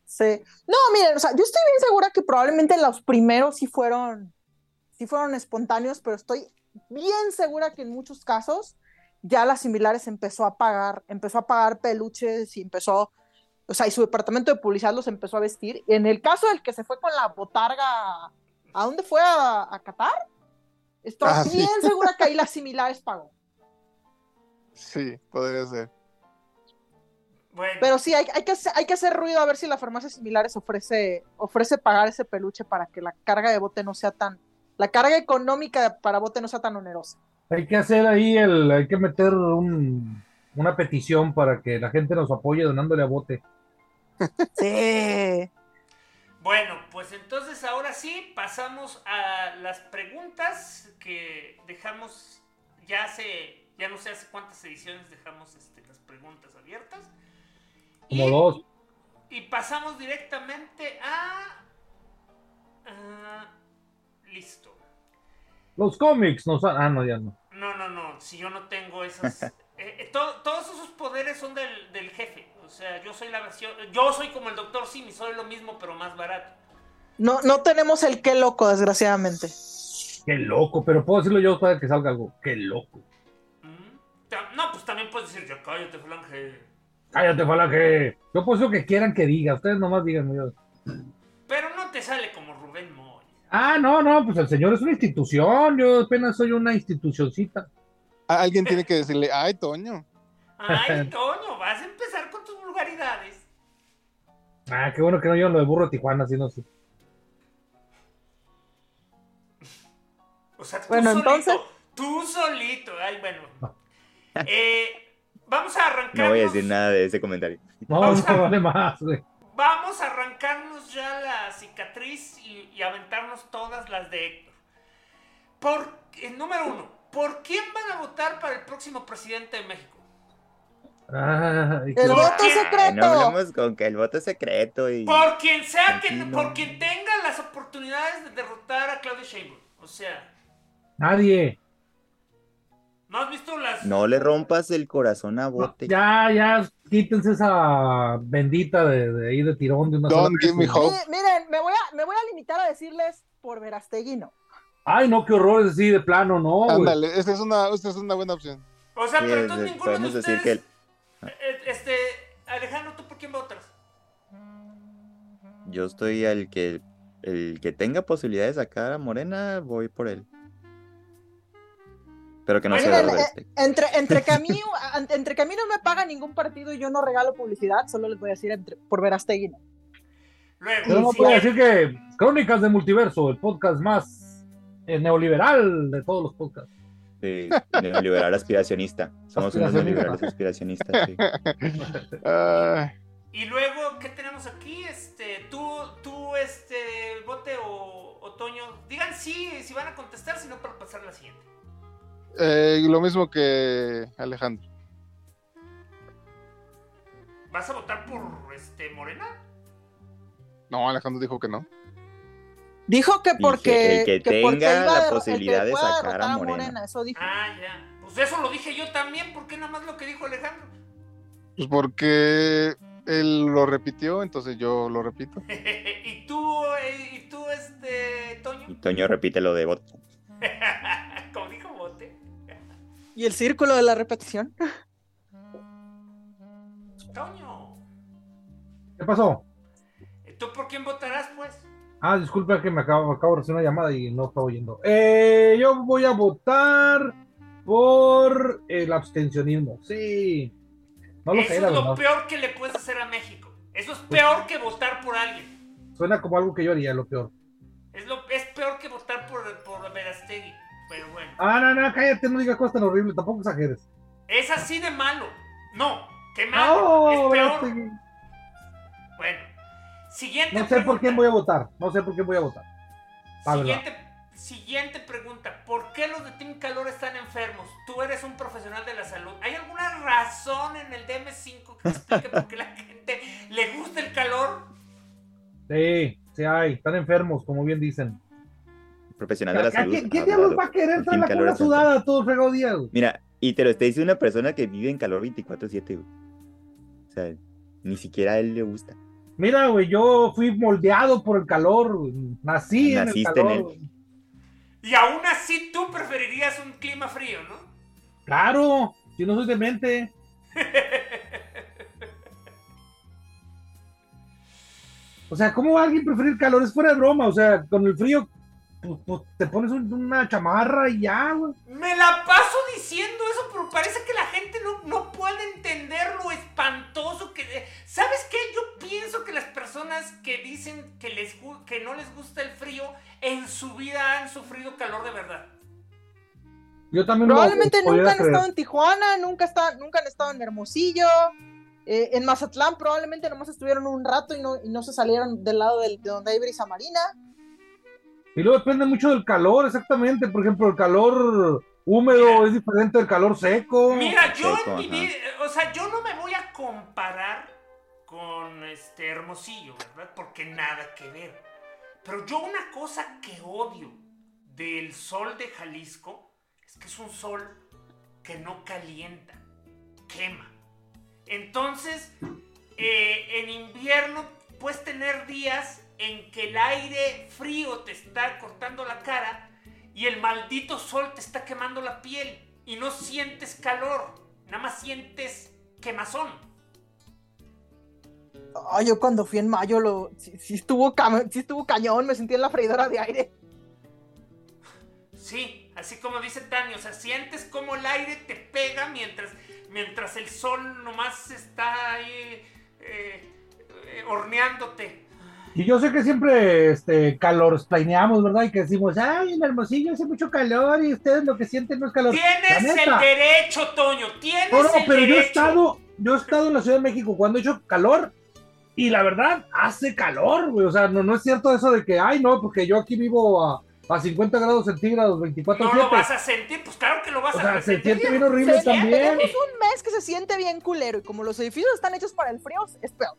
Sí. No, miren, o sea, yo estoy bien segura que probablemente los primeros sí fueron, sí fueron espontáneos, pero estoy bien segura que en muchos casos ya las similares empezó a pagar, empezó a pagar peluches y empezó, o sea, y su departamento de publicidad los empezó a vestir. En el caso del que se fue con la botarga, ¿a dónde fue? ¿A, a Qatar? Estoy ah, bien sí. segura que ahí las similares pagó. Sí, podría ser. Bueno. Pero sí, hay, hay, que hacer, hay que hacer ruido a ver si la farmacia similares ofrece, ofrece pagar ese peluche para que la carga de bote no sea tan, la carga económica para bote no sea tan onerosa. Hay que hacer ahí el, hay que meter un, una petición para que la gente nos apoye donándole a bote. Sí. Bueno, pues entonces ahora sí pasamos a las preguntas que dejamos ya hace, ya no sé hace cuántas ediciones dejamos este, las preguntas abiertas. Como dos. Y pasamos directamente a... listo. Los cómics nos... Ah, no, ya no. No, no, no, si yo no tengo esas... Eh, eh, todos esos poderes son del, del, jefe. O sea, yo soy la versión. Yo soy como el Doctor Simi, soy lo mismo, pero más barato. No, no tenemos el qué loco, desgraciadamente. Qué loco, pero puedo decirlo yo para que salga algo. Qué loco. Mm, no, pues también puedes decir, ya cállate, Falange. Cállate, Falange. Yo puedo decir lo que quieran que diga. Ustedes nomás digan. Yo. Pero no te sale como Rubén Moy. Ah, no, no, pues el señor es una institución. Yo apenas soy una institucioncita. Alguien tiene que decirle, ay, Toño. Ay, Toño, vas a empezar con Ah, qué bueno que no yo lo de burro de Tijuana, así no sé. O sea, tú bueno, solito, entonces. Tú solito. Ay, bueno. Eh, vamos a arrancar. No voy a decir nada de ese comentario. No, vamos no vale más, güey. Vamos a arrancarnos ya la cicatriz y, y aventarnos todas las de Héctor. Por, el eh, número uno, ¿Por quién van a votar para el próximo presidente de México? El voto secreto. No hablamos con que el voto es secreto y. Por quien sea que, por quien tenga las oportunidades de derrotar a Claudia Sheinbaum. O sea. Nadie. ¿No has visto las.? No le rompas el corazón a bote. ya, ya, quítense esa bendita de, ahí de tirón de una Don't give me hope. Miren, me voy, a, me voy a limitar a decirles por Verastegui no. Ay, no, qué horror, sí, de plano, no. Ándale, esta es, una, esta es una buena opción. O sea, pero entonces ninguno de ustedes... decir que eh, Este, Alejandro, ¿tú por quién votas? Yo estoy al que el que tenga posibilidad de sacar a Morena, voy por él. Pero que no sea eh, entre, entre, que a mí, entre que a mí no me paga ningún partido y yo no regalo publicidad, solo les voy a decir entre, por Verastegui. Luego, yo no puedo decir que Crónicas de Multiverso, el podcast más el neoliberal de todos los podcasts. Sí, neoliberal aspiracionista. Somos unos neoliberales aspiracionistas. Sí. Y luego, ¿qué tenemos aquí? Este, tú, tú, este, Bote o Otoño, digan sí, si van a contestar, si no, para pasar a la siguiente. Eh, lo mismo que Alejandro. ¿Vas a votar por este Morena? No, Alejandro dijo que no. Dijo que porque, que, tenga la posibilidad de sacar a Morena. Eso dijo. Ah, ya. Pues eso lo dije yo también. ¿Por qué nada más lo que dijo Alejandro? Pues porque él lo repitió, entonces yo lo repito. ¿Y tú, eh, y tú, este, Toño? Y Toño repite lo de bote. Como dijo bote. ¿Y el círculo de la repetición? Toño. ¿Qué pasó? Ah, disculpa que me acabo, acabo de recibir una llamada y no estaba oyendo. Eh, yo voy a votar por el abstencionismo. Sí. No lo Eso es lo peor que le puedes hacer a México. Eso es peor que votar por alguien. Suena como algo que yo haría, lo peor. Es, lo, es peor que votar por, por Verastegui. Pero bueno. Ah, no, no, cállate, no digas cosas tan horribles, tampoco exageres. Es así de malo. No, qué malo. es peor. Bueno, Siguiente no sé por quién voy a votar. No sé por quién voy a votar. Siguiente, pregunta. ¿Por qué los de Team Calor están enfermos? Tú eres un profesional de la salud. ¿Hay alguna razón en el DM5 que explique por qué la gente le gusta el calor? Sí, sí hay. Están enfermos, como bien dicen. Profesional de la salud. ¿Qué, diablos va a querer traer la cola sudada todo el fregado día? Mira, y te lo está diciendo una persona que vive en calor 24-7, O sea, ni siquiera a él le gusta. Mira, güey, yo fui moldeado por el calor, nací en el calor. Y aún así tú preferirías un clima frío, ¿no? Claro, yo no soy demente. o sea, ¿cómo va alguien preferir calor? Es fuera de broma, o sea, con el frío pues, pues, te pones una chamarra y ya, güey. Me la paso diciendo eso, pero parece que la gente no, puede entender lo espantoso que... ¿Sabes qué? Yo pienso que las personas que dicen que, les, que no les gusta el frío, en su vida han sufrido calor de verdad. Yo también Probablemente nunca han estado en Tijuana, nunca, está, nunca han estado en Hermosillo. Eh, en Mazatlán probablemente nomás estuvieron un rato y no, y no se salieron del lado de donde hay brisa marina. Y luego depende mucho del calor, exactamente. Por ejemplo, el calor húmedo es diferente del calor seco. Mira, yo o sea, yo no me voy a comparar con este Hermosillo, ¿verdad? Porque nada que ver. Pero yo una cosa que odio del sol de Jalisco es que es un sol que no calienta, quema. Entonces, eh, en invierno puedes tener días en que el aire frío te está cortando la cara y el maldito sol te está quemando la piel y no sientes calor, nada más sientes quemazón. Ay, yo cuando fui en mayo lo sí, estuvo sí estuvo cañón, me sentí en la freidora de aire. Sí, así como dice Tania, o sea, sientes como el aire te pega mientras mientras el sol nomás está ahí eh, eh, horneándote. Y yo sé que siempre este, calor planeamos, ¿verdad? Y que decimos, ay, en Hermosillo hace mucho calor y ustedes lo que sienten no es calor. Tienes el derecho, Toño, tienes no, no, pero yo he estado, yo he estado en la Ciudad de México cuando he hecho calor y la verdad hace calor, güey. O sea, no, no es cierto eso de que, ay, no, porque yo aquí vivo a, a 50 grados centígrados, 24 No lo vas a sentir, pues claro que lo vas o a sea, se siente bien horrible también. Tenemos un mes que se siente bien culero y como los edificios están hechos para el frío, es peor.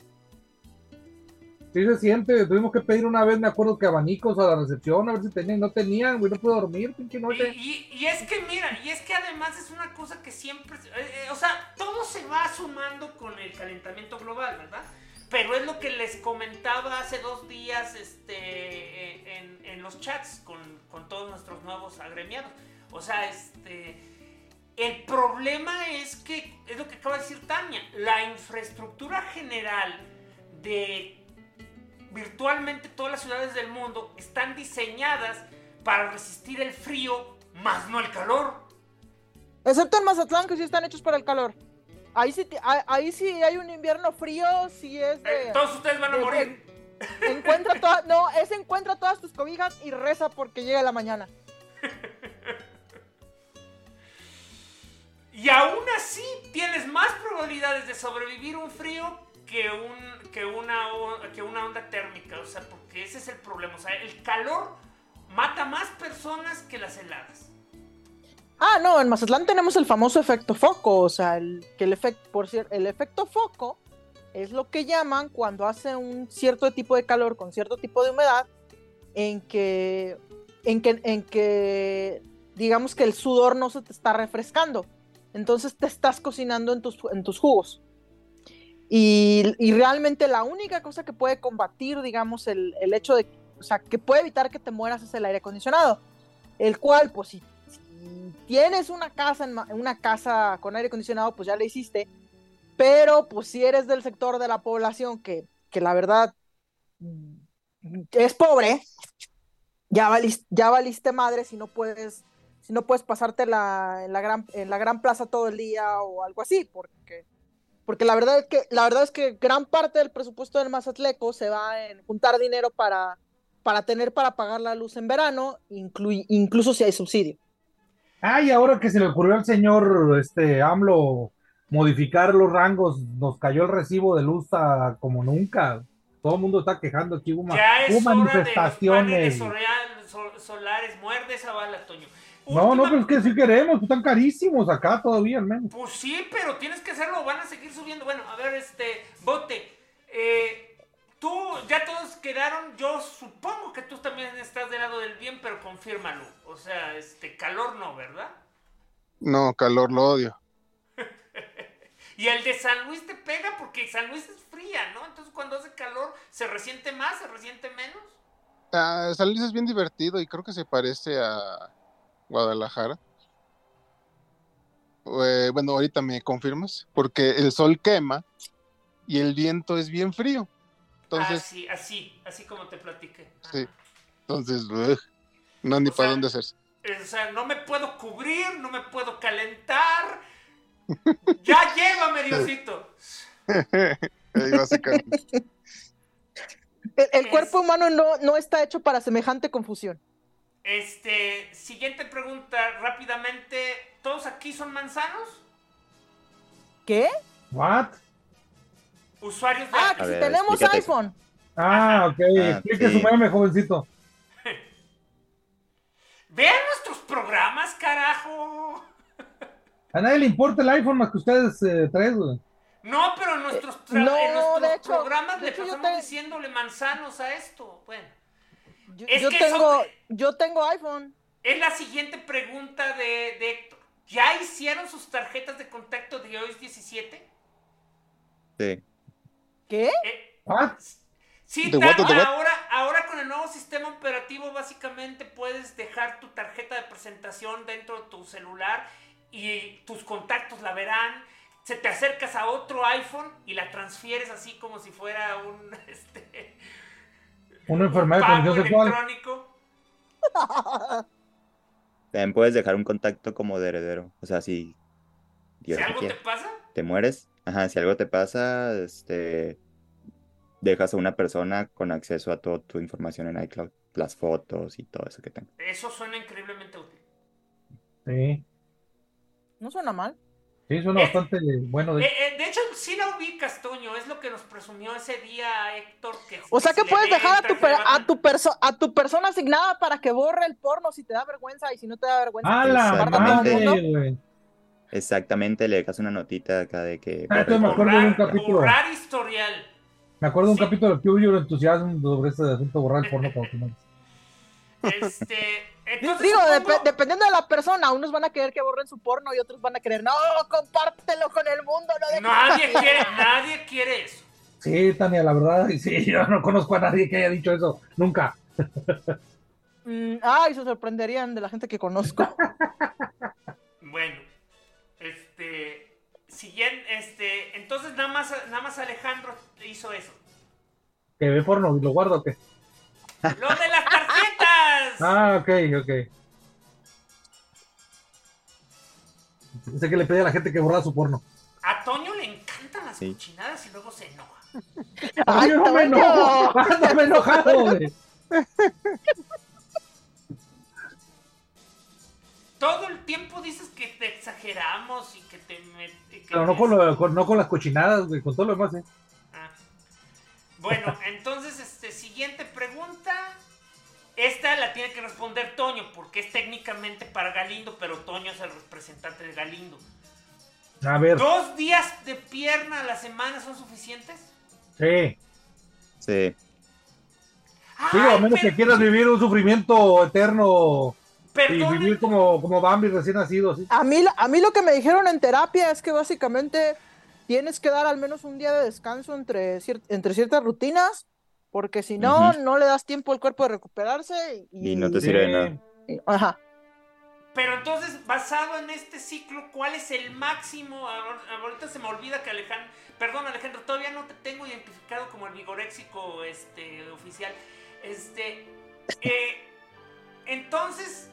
Sí se siente, tuvimos que pedir una vez, me acuerdo que abanicos a la recepción, a ver si tenían, no tenían, güey, no puedo dormir, pinche noche. Y, y, es que mira, y es que además es una cosa que siempre, eh, eh, o sea, todo se va sumando con el calentamiento global, ¿verdad? Pero es lo que les comentaba hace dos días este, en, los chats con, con, todos nuestros nuevos agremiados. O sea, este, el problema es que, es lo que acaba de decir Tania, la infraestructura general de virtualmente todas las ciudades del mundo están diseñadas para resistir el frío, más no el calor. Excepto en Mazatlán, que sí están hechos para el calor. Ahí sí, ahí sí hay un invierno frío, sí es de... Eh, todos ustedes van a morir. encuentra todas, no, es encuentra todas tus cobijas y reza porque llega la mañana. y aún así tienes más probabilidades de sobrevivir un frío que, un, que, una, que una onda térmica, o sea, porque ese es el problema, o sea, el calor mata más personas que las heladas. Ah, no, en Mazatlán tenemos el famoso efecto foco, o sea, el, que el efecto, por cierto, el efecto foco es lo que llaman cuando hace un cierto tipo de calor con cierto tipo de humedad, en que, en que, en que digamos que el sudor no se te está refrescando, entonces te estás cocinando en tus, en tus jugos. Y, realmente la única cosa que puede combatir, digamos, el, hecho de, o sea, que puede evitar que te mueras es el aire acondicionado, el cual, pues si, tienes una casa, en, una casa con aire acondicionado, pues ya le hiciste, pero pues si eres del sector de la población que, que la verdad es pobre, ya valiste, ya valiste madre si no puedes si no puedes pasarte la, en, la gran, en la gran plaza todo el día o algo así, porque porque la verdad es que la verdad es que gran parte del presupuesto del Mazatleco se va en juntar dinero para, para tener para pagar la luz en verano, incluso si hay subsidio. Ah, y ahora que se le ocurrió al señor este AMLO modificar los rangos, nos cayó el recibo de luz como nunca. Todo el mundo está quejando aquí hubo, manifestaciones. solares, muerde esa bala, Toño. No, no, pero es que sí queremos, pues están carísimos acá todavía al menos. Pues sí, pero tienes que hacerlo, van a seguir subiendo. Bueno, a ver, este, Bote, eh, tú, ya todos quedaron, yo supongo que tú también estás del lado del bien, pero confírmalo. O sea, este, calor no, ¿verdad? No, calor lo odio. y el de San Luis te pega porque San Luis es fría, ¿no? Entonces cuando hace calor, ¿se resiente más, se resiente menos? Ah, San Luis es bien divertido y creo que se parece a Guadalajara. Eh, bueno, ahorita me confirmas, porque el sol quema y el viento es bien frío. Entonces, así, así, así como te platiqué. Sí. Entonces, no ni para dónde hacerse. O sea, no me puedo cubrir, no me puedo calentar. ya llévame, Diosito. el, cuerpo humano no, no está hecho para semejante confusión. Este, siguiente pregunta rápidamente. ¿Todos aquí son manzanos? ¿Qué? What? Usuarios de Ah, que si ver, tenemos explícate iPhone. Ah, ok. Ah, Explique sí. su meme, jovencito. Vean nuestros programas, carajo. A nadie le importa el iPhone más que ustedes eh, tres, güey. No, pero en nuestros, tra- no, en nuestros de hecho- programas de le hecho, pasamos te- diciéndole manzanos a esto. Bueno, Yo, Es yo que tengo, yo tengo iPhone. es la siguiente pregunta de, de Héctor. ¿Ya hicieron sus tarjetas de contacto de iOS 17? Sí. ¿Qué? Eh, Ah, Sí, ¿De ta- what, de what? ahora, ahora con el nuevo sistema operativo básicamente puedes dejar tu tarjeta de presentación dentro de tu celular y tus contactos la verán. Se te acercas a otro iPhone y la transfieres así como si fuera un este, una enfermedad de pago electrónico. También puedes dejar un contacto como de heredero. O sea, si Dios si algo te pasa, te mueres. Ajá, si algo te pasa, este dejas a una persona con acceso a toda tu información en iCloud, las fotos y todo eso que tenga. eso suena increíblemente útil. Sí, No suena mal. sí, suena Eh, bastante bueno. De Eh, eh, de hecho, sí la ubicas, Toño, es lo que nos presumió ese día Héctor. Que, O sea que puedes dejar a tu, per- a tu, perso- a tu persona asignada para que borre el porno si te da vergüenza y si no te da vergüenza. ¡A que la comparta todo el mundo. madre, güey! Exactamente, le dejas una notita acá de que Ah, me acuerdo de un capítulo. borrar historial. Me acuerdo de un Sí. capítulo de Curb Your Enthusiasm sobre ese asunto, borrar el porno cuando te mueres. Este, entonces Digo, supongo- dep- dependiendo de la persona, unos van a querer que borren su porno y otros van a querer, no, compártelo con el mundo, no dejes nadie que-". quiere, nadie quiere eso. Sí, Tania, la verdad, y sí, yo no conozco a nadie que haya dicho eso, nunca. Mm, ay, se sorprenderían de la gente que conozco. Bueno, este, siguiente, este, entonces nada más, nada más Alejandro hizo eso. Que ve porno lo guardo, ¿o qué? Lo de las tarjetas. Ah, ok, ok. Sé que le pedí a la gente que borrara su porno. A Toño le encantan las Sí. cochinadas y luego se enoja. Ay, no me enojo, ándame enojado, güey. Todo el tiempo dices que te exageramos y te... Pero no con, lo- con- no con las cochinadas, güey, con todo lo demás, ¿eh? Ah. Bueno, entonces, este, siguiente pregunta. Esta la tiene que responder Toño, porque es técnicamente para Galindo, pero Toño es el representante de Galindo. A ver, ¿Dos días de pierna a la semana son suficientes? sí. Sí, Digo, a menos que quieras vivir un sufrimiento eterno y vivir como, como Bambi recién nacido, ¿sí? A mí, a mí lo que me dijeron en terapia es que básicamente tienes que dar al menos un día de descanso entre, cier- entre ciertas rutinas, porque si no, no le das tiempo al cuerpo de recuperarse. Y, Y no te sirve de nada. Ajá. Pero entonces, basado en este ciclo, ¿cuál es el máximo? Ahor- Ahorita se me olvida que Alejandro, perdón Alejandro, todavía no te tengo identificado como el vigoréxico este, oficial. Este, eh, entonces,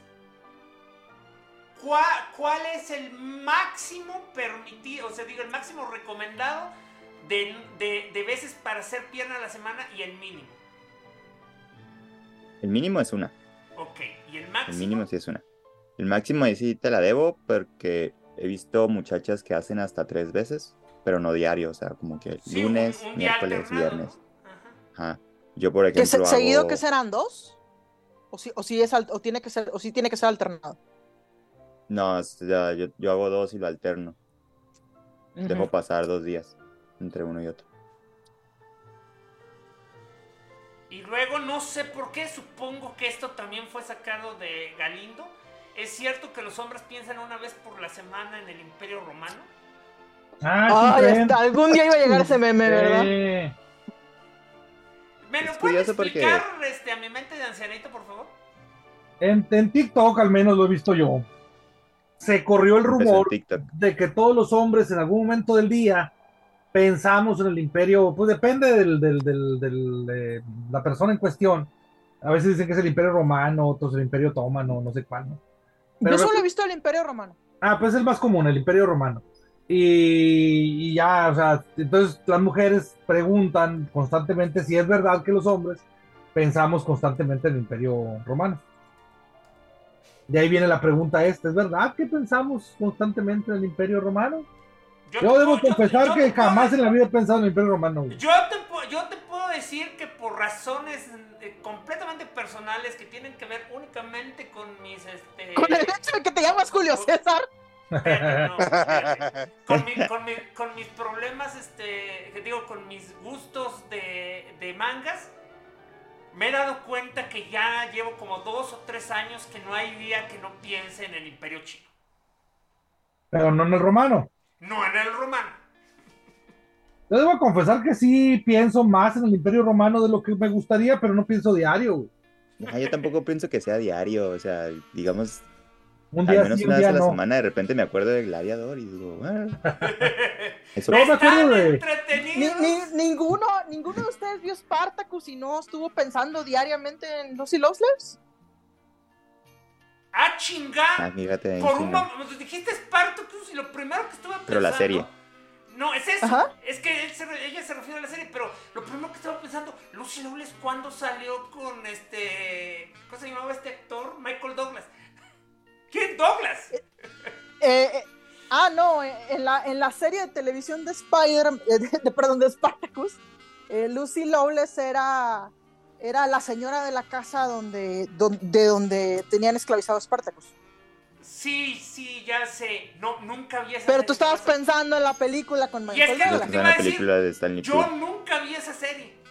¿cuál, ¿cuál es el máximo permitido, o sea, digo, el máximo recomendado de, de- de veces para hacer pierna a la semana y el mínimo? El mínimo es una. Ok, y el El máximo. mínimo sí es una. El máximo ahí sí te la debo porque he visto muchachas que hacen hasta tres veces, pero no diario, o sea, como que Sí, lunes, un- un día miércoles, alternado, viernes. Ajá. Ajá. Yo, por ¿Que ejemplo, se- seguido hago- que serán dos? O si, o si es o tiene que ser, o si tiene que ser alternado. No, ya, yo, yo hago dos y lo alterno. Dejo pasar dos días entre uno y otro. Y luego no sé por qué, supongo que esto también fue sacado de Galindo. ¿Es cierto que los hombres piensan una vez por la semana en el Imperio Romano? Ah, Ay, sí, hasta algún día iba a llegar ese meme, ¿verdad? Sí. ¿Me lo Es puede curioso porque- explicar este, a mi mente de ancianito, por favor? En, en TikTok al menos lo he visto yo. Se corrió el rumor de que todos los hombres en algún momento del día pensamos en el imperio, pues depende del, del- del- del, de la persona en cuestión. A veces dicen que es el imperio romano, otros el imperio otomano, no sé cuál, ¿no? Pero Yo lo- solo he visto el Imperio Romano. Ah, pues es el más común, el imperio romano. Y, y ya, o sea, entonces las mujeres preguntan constantemente si es verdad que los hombres pensamos constantemente en el imperio romano. De ahí viene la pregunta esta, ¿es verdad que pensamos constantemente en el imperio romano? Yo, debo confesar que jamás en la vida he pensado en el Imperio Romano. Yo te, yo te puedo decir que por razones eh, completamente personales que tienen que ver únicamente con mis... Este, con el hecho de que te llamas Julio César. con, con, mis problemas, este, que digo, con mis gustos de, de mangas, me he dado cuenta que ya llevo como dos o tres años que no hay día que no piense en el imperio chino. Pero no en el romano. No en el romano. Yo debo confesar que sí pienso más en el imperio romano de lo que me gustaría, pero no pienso diario. yo tampoco pienso que sea diario, o sea, digamos, un día al menos una vez a la semana de repente me acuerdo de Gladiador y digo, bueno. Eso no me acuerdo de. ninguno, ninguno de ustedes vio Spartacus y no estuvo pensando diariamente en Lucy Loveless. Ah, chingada. Ah, fíjate, Por un momento dijiste Spartacus y lo primero que estuve pensando. Pero la serie. No, es eso. Es que ella se refiere a la serie, pero lo primero que estaba pensando, Lucy Loveless, ¿cuándo salió con este. ¿Cómo se llamaba este actor? Michael Douglas. ¿Quién Douglas? Eh, eh, eh, ah, no, en la, en la serie de televisión de Spider, de, perdón, de Spartacus, Lucy Loveless era, era la señora de la casa donde, de donde tenían esclavizado a Spartacus. Sí, sí, ya sé. No, nunca vi esa Pero tú estabas pensando en la película con Michael Douglas. yo nunca vi esa serie.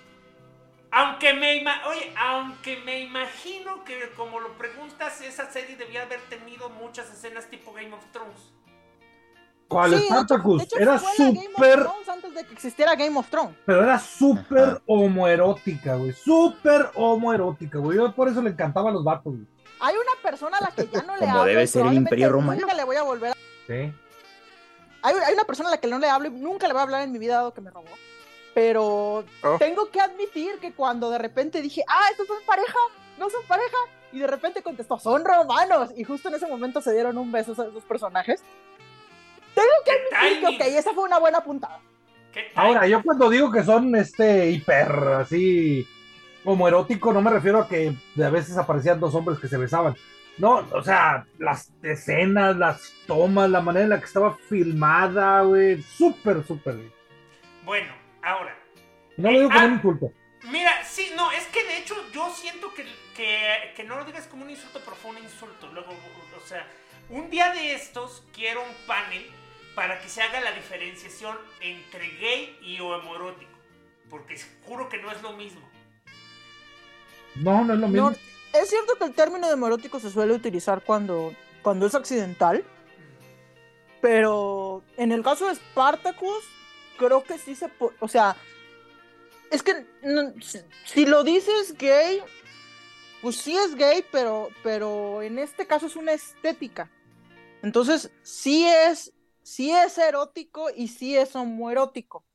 Aunque me, Oye, aunque me imagino que como lo preguntas, esa serie debía haber tenido muchas escenas tipo Game of Thrones. ¿Cuál? es Spartacus. era súper... Antes de que existiera Game of Thrones. Pero era súper homoerótica, güey. Súper homoerótica, güey. Yo por eso le encantaba a los vatos, güey. Hay una persona a la que ya no le hablo. Como debe ser el Imperio Romano. Nunca le voy a volver a... Sí. Hay, hay, una persona a la que no le hablo y nunca le voy a hablar en mi vida dado que me robó. Pero oh. tengo que admitir que cuando de repente dije, ah, estos son pareja, no son pareja, y de repente contestó, son romanos, y justo en ese momento se dieron un beso esos dos personajes. Tengo que admitir que, ok, esa fue una buena puntada. Ahora, yo cuando digo que son este hiper así como erótico, no me refiero a que a veces aparecían dos hombres que se besaban. No, o sea, las escenas, las tomas, la manera en la que estaba filmada, güey, súper, súper. Bueno, Ahora. No lo digo como un insulto. Mira, sí, no, es que de hecho yo siento que, que, no lo digas como un insulto, pero fue un insulto. Luego, o sea, un día de estos quiero un panel para que se haga la diferenciación entre gay y homoerótico. Porque juro que no es lo mismo. No, no es lo mismo. es cierto que el término de homoerótico se suele utilizar cuando, cuando es accidental. Pero en el caso de Spartacus, creo que sí se puede, o sea, es que si, lo dices gay, pues sí es gay, pero, pero en este caso es una estética. Entonces, sí es, sí es erótico y sí es homoerótico,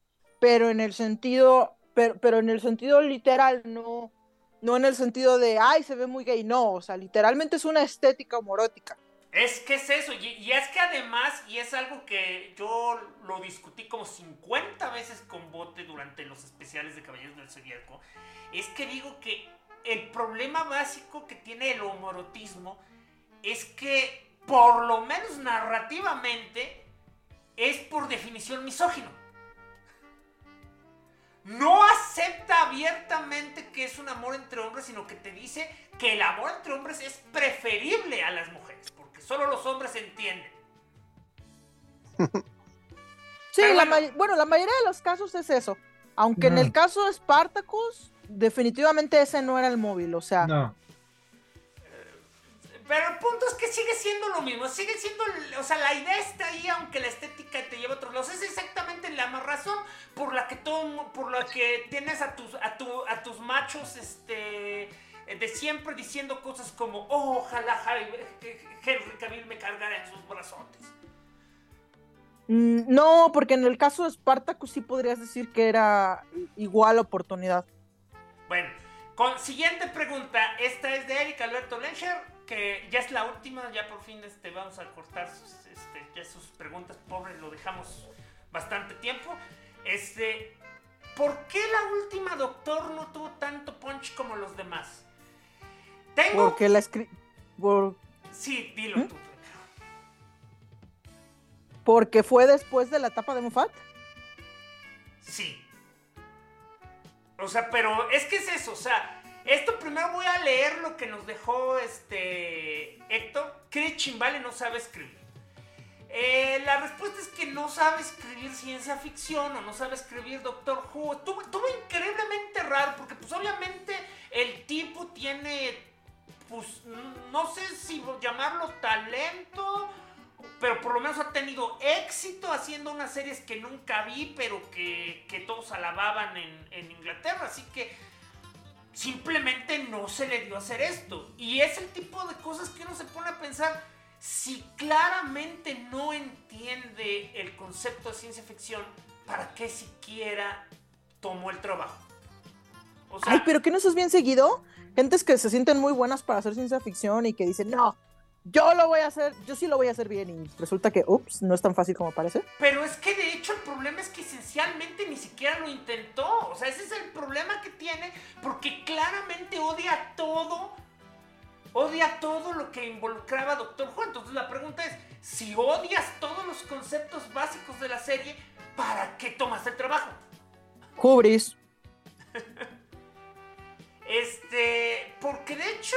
pero en el sentido, pero, pero en el sentido literal, no, no en el sentido de, ay, se ve muy gay, no, o sea, literalmente es una estética homoerótica. Es que es eso, y, es que además, y es algo que yo lo discutí como 50 veces con Bote durante los especiales de Caballeros del Zodíaco, es que digo que el problema básico que tiene el homorotismo es que, por lo menos narrativamente, es por definición misógino. No acepta abiertamente que es un amor entre hombres, sino que te dice que el amor entre hombres es preferible a las mujeres solo los hombres entienden. sí, bueno. la mayoría de los casos es eso. Aunque en el caso de Spartacus, definitivamente ese no era el móvil, o sea. No. Pero el punto es que sigue siendo lo mismo, sigue siendo, o sea, la idea está ahí, aunque la estética te lleva a otros lados. Es exactamente la razón por la que todo, por la que tienes a tus, a, tu, a tus machos, este, de siempre diciendo cosas como, oh, ojalá Henry Cavill me cargara en sus brazotes. Mm, no, porque en el caso de Spartacus sí podrías decir que era igual oportunidad. Bueno, con siguiente pregunta. Esta es de Eric Alberto Lencher, que ya es la última, ya por fin este, vamos a cortar sus, este, ya sus preguntas, pobre, lo dejamos bastante tiempo. Este, ¿Por qué la última Doctor no tuvo tanto punch como los demás? Tengo... Porque la escri... Sí, dilo ¿Mm? tú. Porque fue después de la etapa de Moffat. Sí. O sea, pero es que es eso, o sea, esto primero voy a leer lo que nos dejó este Héctor. Chris Chimbale no sabe escribir. Eh, la respuesta es que no sabe escribir ciencia ficción o no sabe escribir Doctor Who. Estuvo, increíblemente raro porque pues obviamente el tipo tiene, llamarlo talento, pero por lo menos ha tenido éxito haciendo unas series que nunca vi, pero que, todos alababan en, en Inglaterra. Así que simplemente no se le dio a hacer esto. Y es el tipo de cosas que uno se pone a pensar si claramente no entiende el concepto de ciencia ficción, ¿para qué siquiera tomó el trabajo? Ay, pero que no eso es bien seguido. Gentes que se sienten muy buenas para hacer ciencia ficción y que dicen, no, yo lo voy a hacer, yo sí lo voy a hacer bien y resulta que, ups, no es tan fácil como parece. Pero es que de hecho el problema es que esencialmente ni siquiera lo intentó. O sea, ese es el problema que tiene porque claramente odia todo odia todo lo que involucraba a Doctor Who. Entonces la pregunta es, si odias todos los conceptos básicos de la serie, ¿para qué tomas el trabajo? Cubris. este, porque de hecho,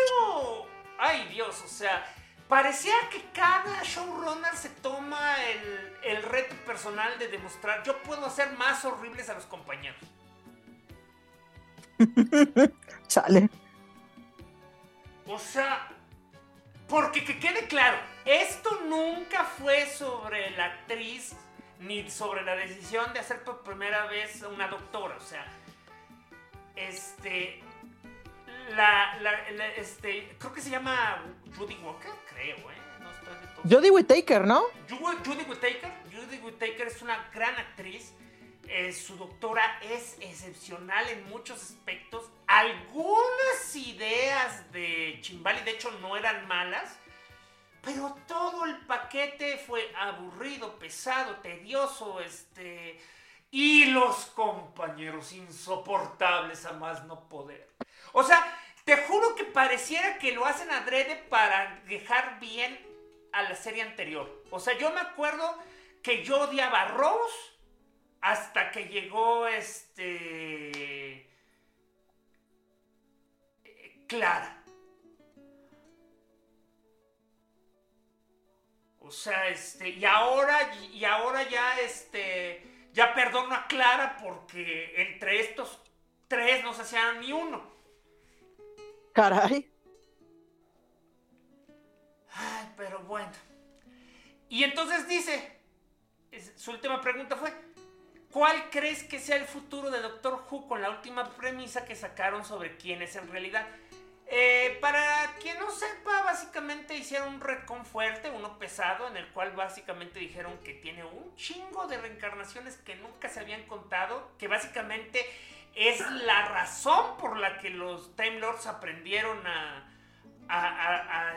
ay Dios, o sea, parecía que cada showrunner se toma el, el reto personal de demostrar, yo puedo hacer más horribles a los compañeros. Chale. O sea, porque que quede claro, esto nunca fue sobre la actriz ni sobre la decisión de hacer por primera vez una doctora. O sea, este. La, este, creo que se llama Judy Walker, creo, ¿eh? No estoy de todo. Judy Whittaker, ¿no? Judy Whittaker. Judy Whittaker es una gran actriz. Eh, su doctora es excepcional en muchos aspectos. Algunas ideas de Chimbali, de hecho, no eran malas. Pero todo el paquete fue aburrido, pesado, tedioso, este... Y los compañeros insoportables a más no poder. O sea, te juro que pareciera que lo hacen adrede para dejar bien a la serie anterior. O sea, yo me acuerdo que yo odiaba a Rose hasta que llegó este. Clara. O sea, este. Y ahora. Y ahora ya este. Ya perdono a Clara porque entre estos tres no se hacían ni uno. Caray. Ay, pero bueno. Y entonces dice. Su última pregunta fue. ¿Cuál crees que sea el futuro de Doctor Who con la última premisa que sacaron sobre quién es en realidad? Eh, para quien no sepa, básicamente hicieron un recon fuerte, uno pesado, en el cual básicamente dijeron que tiene un chingo de reencarnaciones que nunca se habían contado, que básicamente es la razón por la que los Time Lords aprendieron a,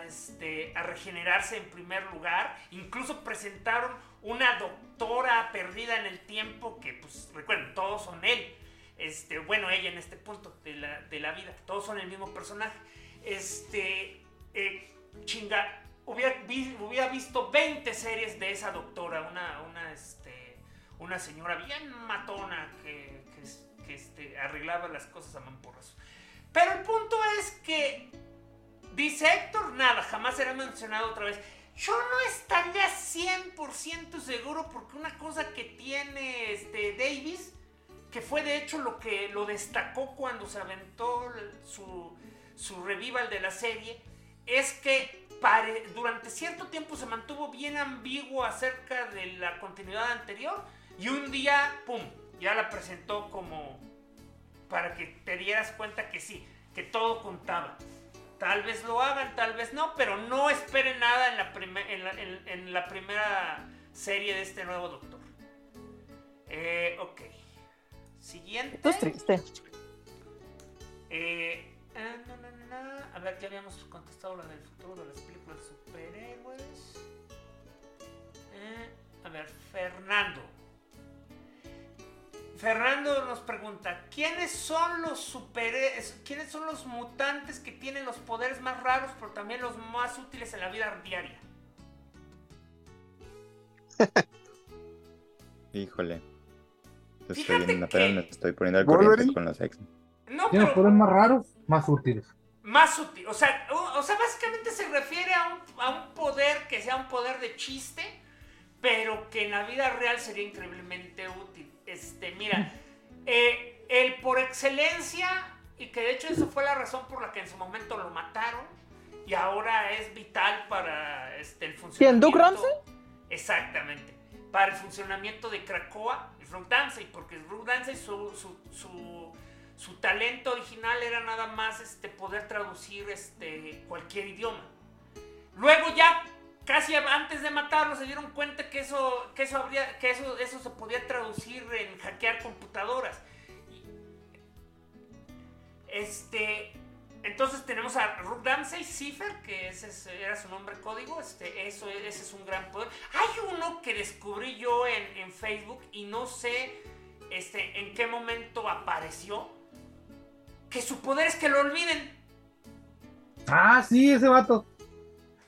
este, a regenerarse en primer lugar. Incluso presentaron una doctora perdida en el tiempo que, pues, recuerden, todos son él. Este, bueno, ella en este punto de la, vida, todos son el mismo personaje. Este, eh, chinga, hubiera, hubiera, visto 20 series de esa doctora, una, una, este, una señora bien matona que, que, este, arreglaba las cosas a mamporras. Pero el punto es que, dice Héctor, nada, jamás será mencionado otra vez. Yo no estaría 100% seguro porque una cosa que tiene este Davis, que fue de hecho lo que lo destacó cuando se aventó su, su revival de la serie, es que durante cierto tiempo se mantuvo bien ambiguo acerca de la continuidad anterior y un día, ¡pum!, ya la presentó como para que te dieras cuenta que sí, que todo contaba. Tal vez lo hagan, tal vez no, pero no esperen nada en la, en la, primera serie de este nuevo Doctor. Eh, ok. Siguiente. Esto es triste. Eh, ah, A ver, ya habíamos contestado la del futuro de las películas de superhéroes. Eh, a ver, Fernando. Fernando nos pregunta, ¿quiénes son los super quiénes son los mutantes que tienen los poderes más raros, pero también los más útiles en la vida diaria? Híjole. Estoy, Fíjate apenas que- me estoy poniendo al Wolverine. corriente con los X. No, Tiene pero poderes más raros, más útiles. más útil. O sea, o, o sea, básicamente se refiere a un, a un poder que sea un poder de chiste, pero que en la vida real sería increíblemente útil. Este, mira, eh, el por excelencia, y que de hecho eso fue la razón por la que en su momento lo mataron, y ahora es vital para este, el funcionamiento. ¿Quién, Duke Ramsey? Exactamente. Para el funcionamiento de Krakoa y Dancey, porque Rogue Dancey su, su, su, su talento original era nada más este, poder traducir este, cualquier idioma. Luego ya, casi antes de matarlo, se dieron cuenta que eso, que eso, habría, que eso, eso se podía traducir en hackear computadoras. Este, entonces tenemos a Rook Ramsey Cipher, que ese es- era su nombre código, este, eso, ese es un gran poder. Hay uno que descubrí yo en, en Facebook y no sé este, en qué momento apareció, que su poder es que lo olviden. Ah, sí, ese vato.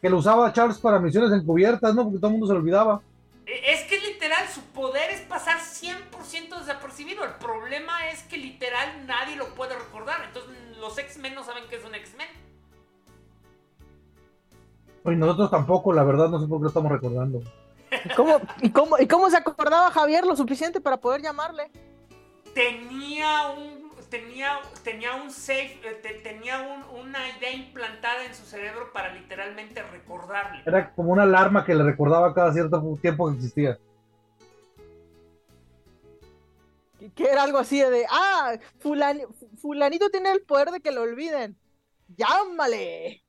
Que lo usaba Charles para misiones encubiertas, ¿no? Porque todo el mundo se lo olvidaba. E- Es que literal, su poder es pasar 100% desapercibido. El problema es que literal nadie lo puede recordar. Entonces los X-Men no saben que es un X-Men. Y nosotros tampoco, la verdad, no sé por qué lo estamos recordando. ¿Y cómo, y, cómo, ¿Y cómo se acordaba Javier lo suficiente para poder llamarle? Tenía un. Tenía, tenía un safe, eh, te- tenía un- una idea implantada en su cerebro para literalmente recordarle. Era como una alarma que le recordaba cada cierto tiempo que existía. Que- era algo así de, ah, fulani- fulanito tiene el poder de que lo olviden. Llámale.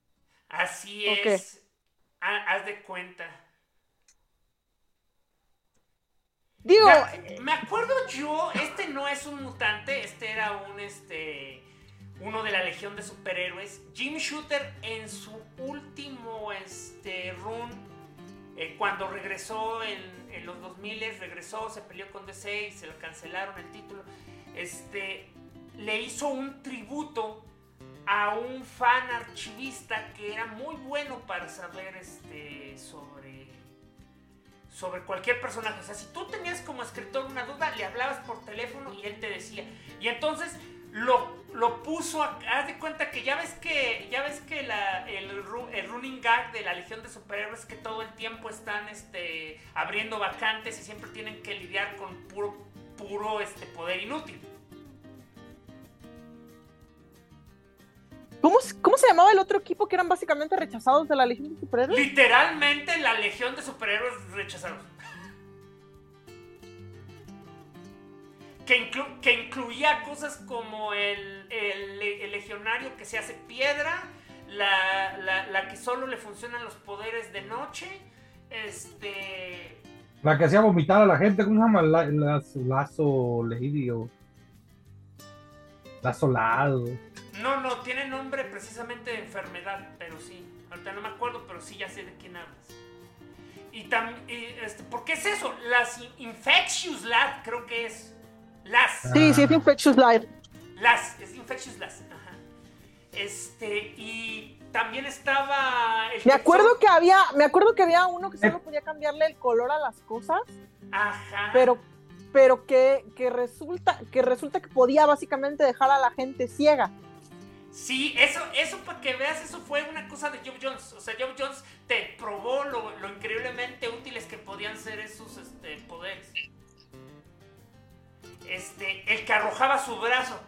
Así es. Ha- haz de cuenta. Digo, Ya, me acuerdo yo, este no es un mutante, este era un este uno de la Legión de Superhéroes. Jim Shooter en su último este run eh, cuando regresó en, en los 2000 regresó, se peleó con DC y se le cancelaron el título. Este le hizo un tributo a un fan archivista que era muy bueno para saber este sobre cualquier personaje. O sea, si tú tenías como escritor una duda, le hablabas por teléfono y él te decía. Y entonces lo, lo puso, a- haz de cuenta que ya ves que ya ves que el, el running gag de la Legión de Superhéroes que todo el tiempo están este, abriendo vacantes y siempre tienen que lidiar con puro, puro este, poder inútil. ¿Cómo, se- ¿cómo se llamaba el otro equipo que eran básicamente rechazados de la Legión de Superhéroes? Literalmente la Legión de Superhéroes rechazados. Que, inclu- que incluía cosas como el, el- el legionario que se hace piedra, la, la- la que solo le funcionan los poderes de noche, este... La que hacía vomitar a la gente, ¿cómo se llama? La, la- Lazo Lady o. Lazo Lado. No, no, tiene nombre precisamente de enfermedad, pero sí. Ahorita no me acuerdo, pero sí ya sé de quién hablas. Y también, este, ¿por qué es eso? Las in- Infectious Lab, creo que es. Las. Sí, sí, es Infectious Life. Las, es Infectious Las. Ajá. Este, y también estaba. el Me acuerdo son- que había, me acuerdo que había uno que solo podía cambiarle el color a las cosas, Ajá. pero, pero que, que resulta, que resulta que podía básicamente dejar a la gente ciega. Sí, eso, eso para que veas, eso fue una cosa de Job Jones. O sea, Job Jones te probó lo, lo increíblemente útiles que podían ser esos este, poderes. Este, el que arrojaba su brazo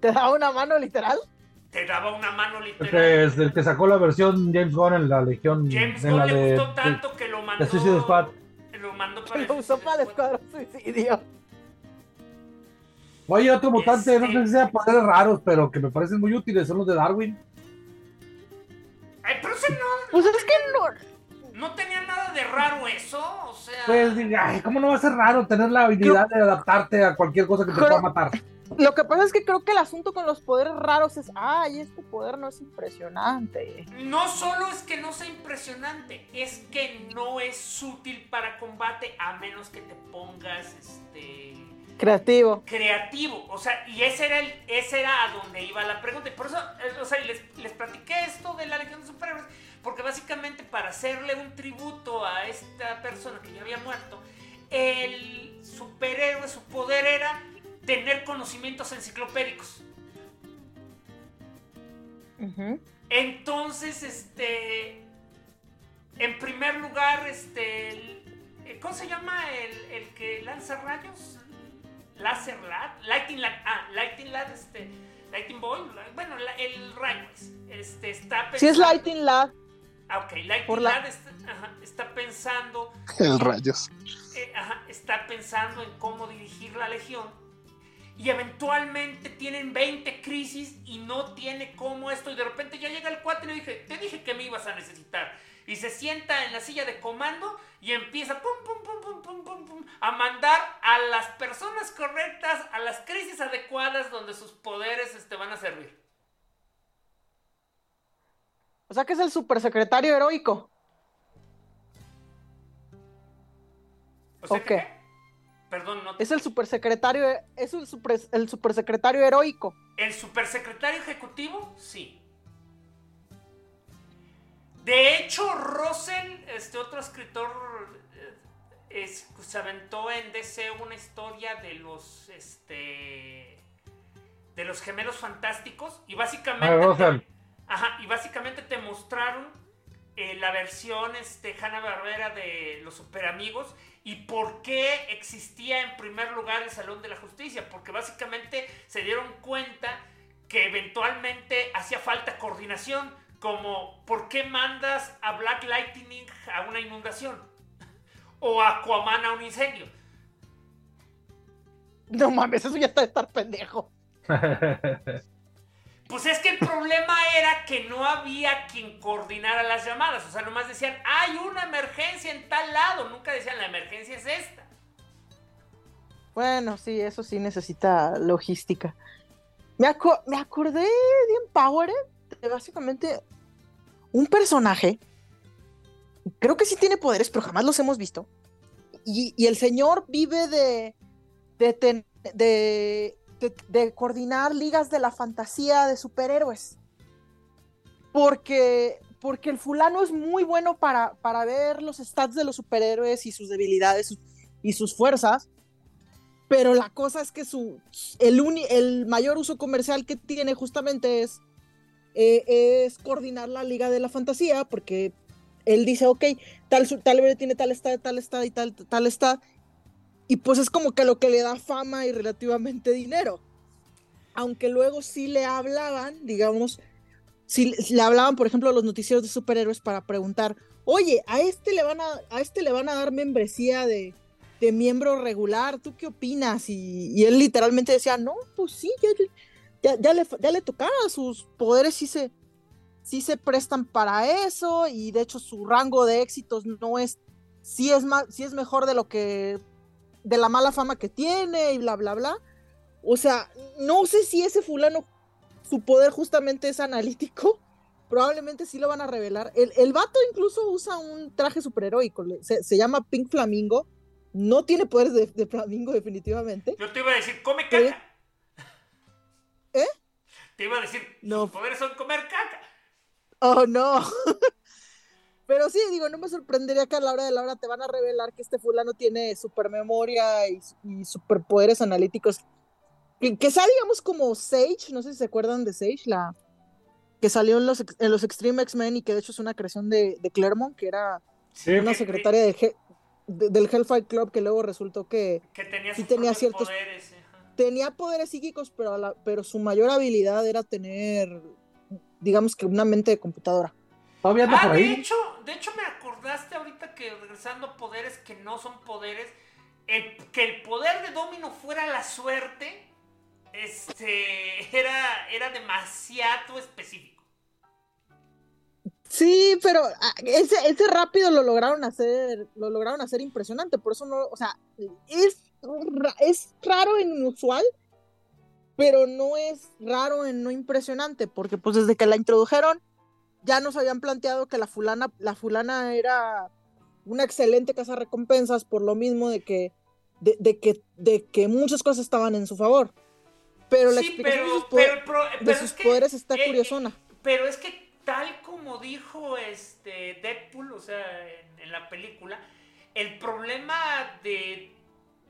Te da una mano literal. te daba una mano literal. es el que sacó la versión James Gunn en la Legión. James en Gunn la le de, gustó tanto que lo mandó. Suicide Squad. Lo mandó para lo usó para el escuadrón suicidio. Oye, otro mutante, no Este- sé si sea poderes raros, pero que me parecen muy útiles, son los de Darwin. Ay, pero ese no, Pues es que no. no tenía nada de raro eso. O sea. Pues, diga, ay, ¿cómo no va a ser raro tener la habilidad de adaptarte a cualquier cosa que te Pero- pueda matar? Lo que pasa es que creo que el asunto con los poderes raros es, ay, este poder no es impresionante. No solo es que no sea impresionante, es que no es útil para combate a menos que te pongas este Creativo. creativo. O sea, y ese era el, ese era a donde iba la pregunta. Y por eso, eh, o sea, les, les platiqué esto de la Legión de Superhéroes, porque básicamente para hacerle un tributo a esta persona que ya había muerto, el superhéroe, su poder era tener conocimientos enciclopédicos. Entonces, este, en primer lugar, este, eh, ¿cómo se llama el, que lanza rayos? Laser Lad, Lighting Lad, ah, Lighting Lad, este, Lighting Boy, bueno, el rayo es, este, está pensando. Sí es Lighting Lad. Ah, ok, Lighting Lad está, pensando. El rayos. Eh, ajá, está pensando en cómo dirigir la legión y eventualmente tienen 20 crisis y no tiene cómo esto y de repente ya llega el cuate y le dije, te dije que me ibas a necesitar. Y se sienta en la silla de comando y empieza pum, pum, pum, pum, pum, pum, pum, a mandar a las personas correctas a las crisis adecuadas donde sus poderes este, van a servir. O sea que es el supersecretario heroico. O sea, ¿qué? Perdón, no. Es el supersecretario, es el, el supersecretario heroico. ¿El supersecretario ejecutivo? Sí. De hecho, Russell, este otro escritor, eh, se aventó en DC una historia de los, este, de los gemelos fantásticos y básicamente, ajá, y básicamente te mostraron eh, la versión, este, Hanna Barbera de los superamigos ¿Y por qué existía en primer lugar el Salón de la Justicia? Porque básicamente se dieron cuenta que eventualmente hacía falta coordinación, como ¿por qué mandas a Black Lightning a una inundación? O a Aquaman a un incendio. No mames, eso ya está de estar pendejo. Pues es que el problema era que no había quien coordinara las llamadas. O sea, nomás decían, hay una emergencia en tal lado. Nunca decían, la emergencia es esta. Bueno, sí, eso sí necesita logística. Me, me acordé de Empowered, básicamente un personaje. Creo que sí tiene poderes, pero jamás los hemos visto. Y, el señor vive de, de, de coordinar ligas de la fantasía de superhéroes. Porque, porque el fulano es muy bueno para, para ver los stats de los superhéroes y sus debilidades y sus fuerzas. Pero la cosa es que su, el, el mayor uso comercial que tiene justamente es, eh, es coordinar la liga de la fantasía, porque él dice, ok, tal, tal tiene tal estado, tal estado y tal, tal estado, y pues es como que lo que le da fama y relativamente dinero. Aunque luego sí le hablaban, digamos, si le hablaban, por ejemplo, a los noticieros de superhéroes para preguntar, oye, a este le van a, a este le van a dar membresía de, de miembro regular, ¿tú qué opinas? Y, él literalmente decía, no, pues sí, ya, ya, le, ya le tocaba, sus poderes sí se, sí se prestan para eso, y de hecho su rango de éxitos no es, sí es, más, sí es mejor de lo que de la mala fama que tiene y bla, bla, bla. O sea, no sé si ese fulano, su poder justamente es analítico. Probablemente sí lo van a revelar. El, el vato incluso usa un traje superheroico. Se, se llama Pink Flamingo. No tiene poderes de, flamingo, definitivamente. Yo te iba a decir, come caca. ¿Eh? Te iba a decir, no. sus poderes son comer caca. Oh, no. Pero sí, digo, no me sorprendería que a la hora de la hora te van a revelar que este fulano tiene supermemoria y, y superpoderes analíticos. Que, que sea, digamos, como Sage, no sé si se acuerdan de Sage, la que salió en los, en los Extreme X-Men y que de hecho es una creación de, de Claremont, que era una secretaria de, del Hellfire Club que luego resultó que, que tenía, sí tenía ciertos poderes. Tenía poderes psíquicos, pero, pero su mayor habilidad era tener, digamos que una mente de computadora. Ah, De hecho, de hecho, me acordaste ahorita que regresando a poderes que no son poderes, que el poder de Domino fuera la suerte, este, era, era demasiado específico. Sí, pero ah, ese, ese rápido lo lograron hacer, lo lograron hacer impresionante, por eso no, o sea, es, es raro e inusual, pero no es raro en no impresionante, porque pues desde que la introdujeron, ya nos habían planteado que la fulana, la fulana era una excelente casa recompensas por lo mismo de que, de, que, de que muchas cosas estaban en su favor. Pero la explicación de sus, poderes está eh, curiosona. Pero es que tal como dijo este Deadpool, o sea, en, la película, el problema de,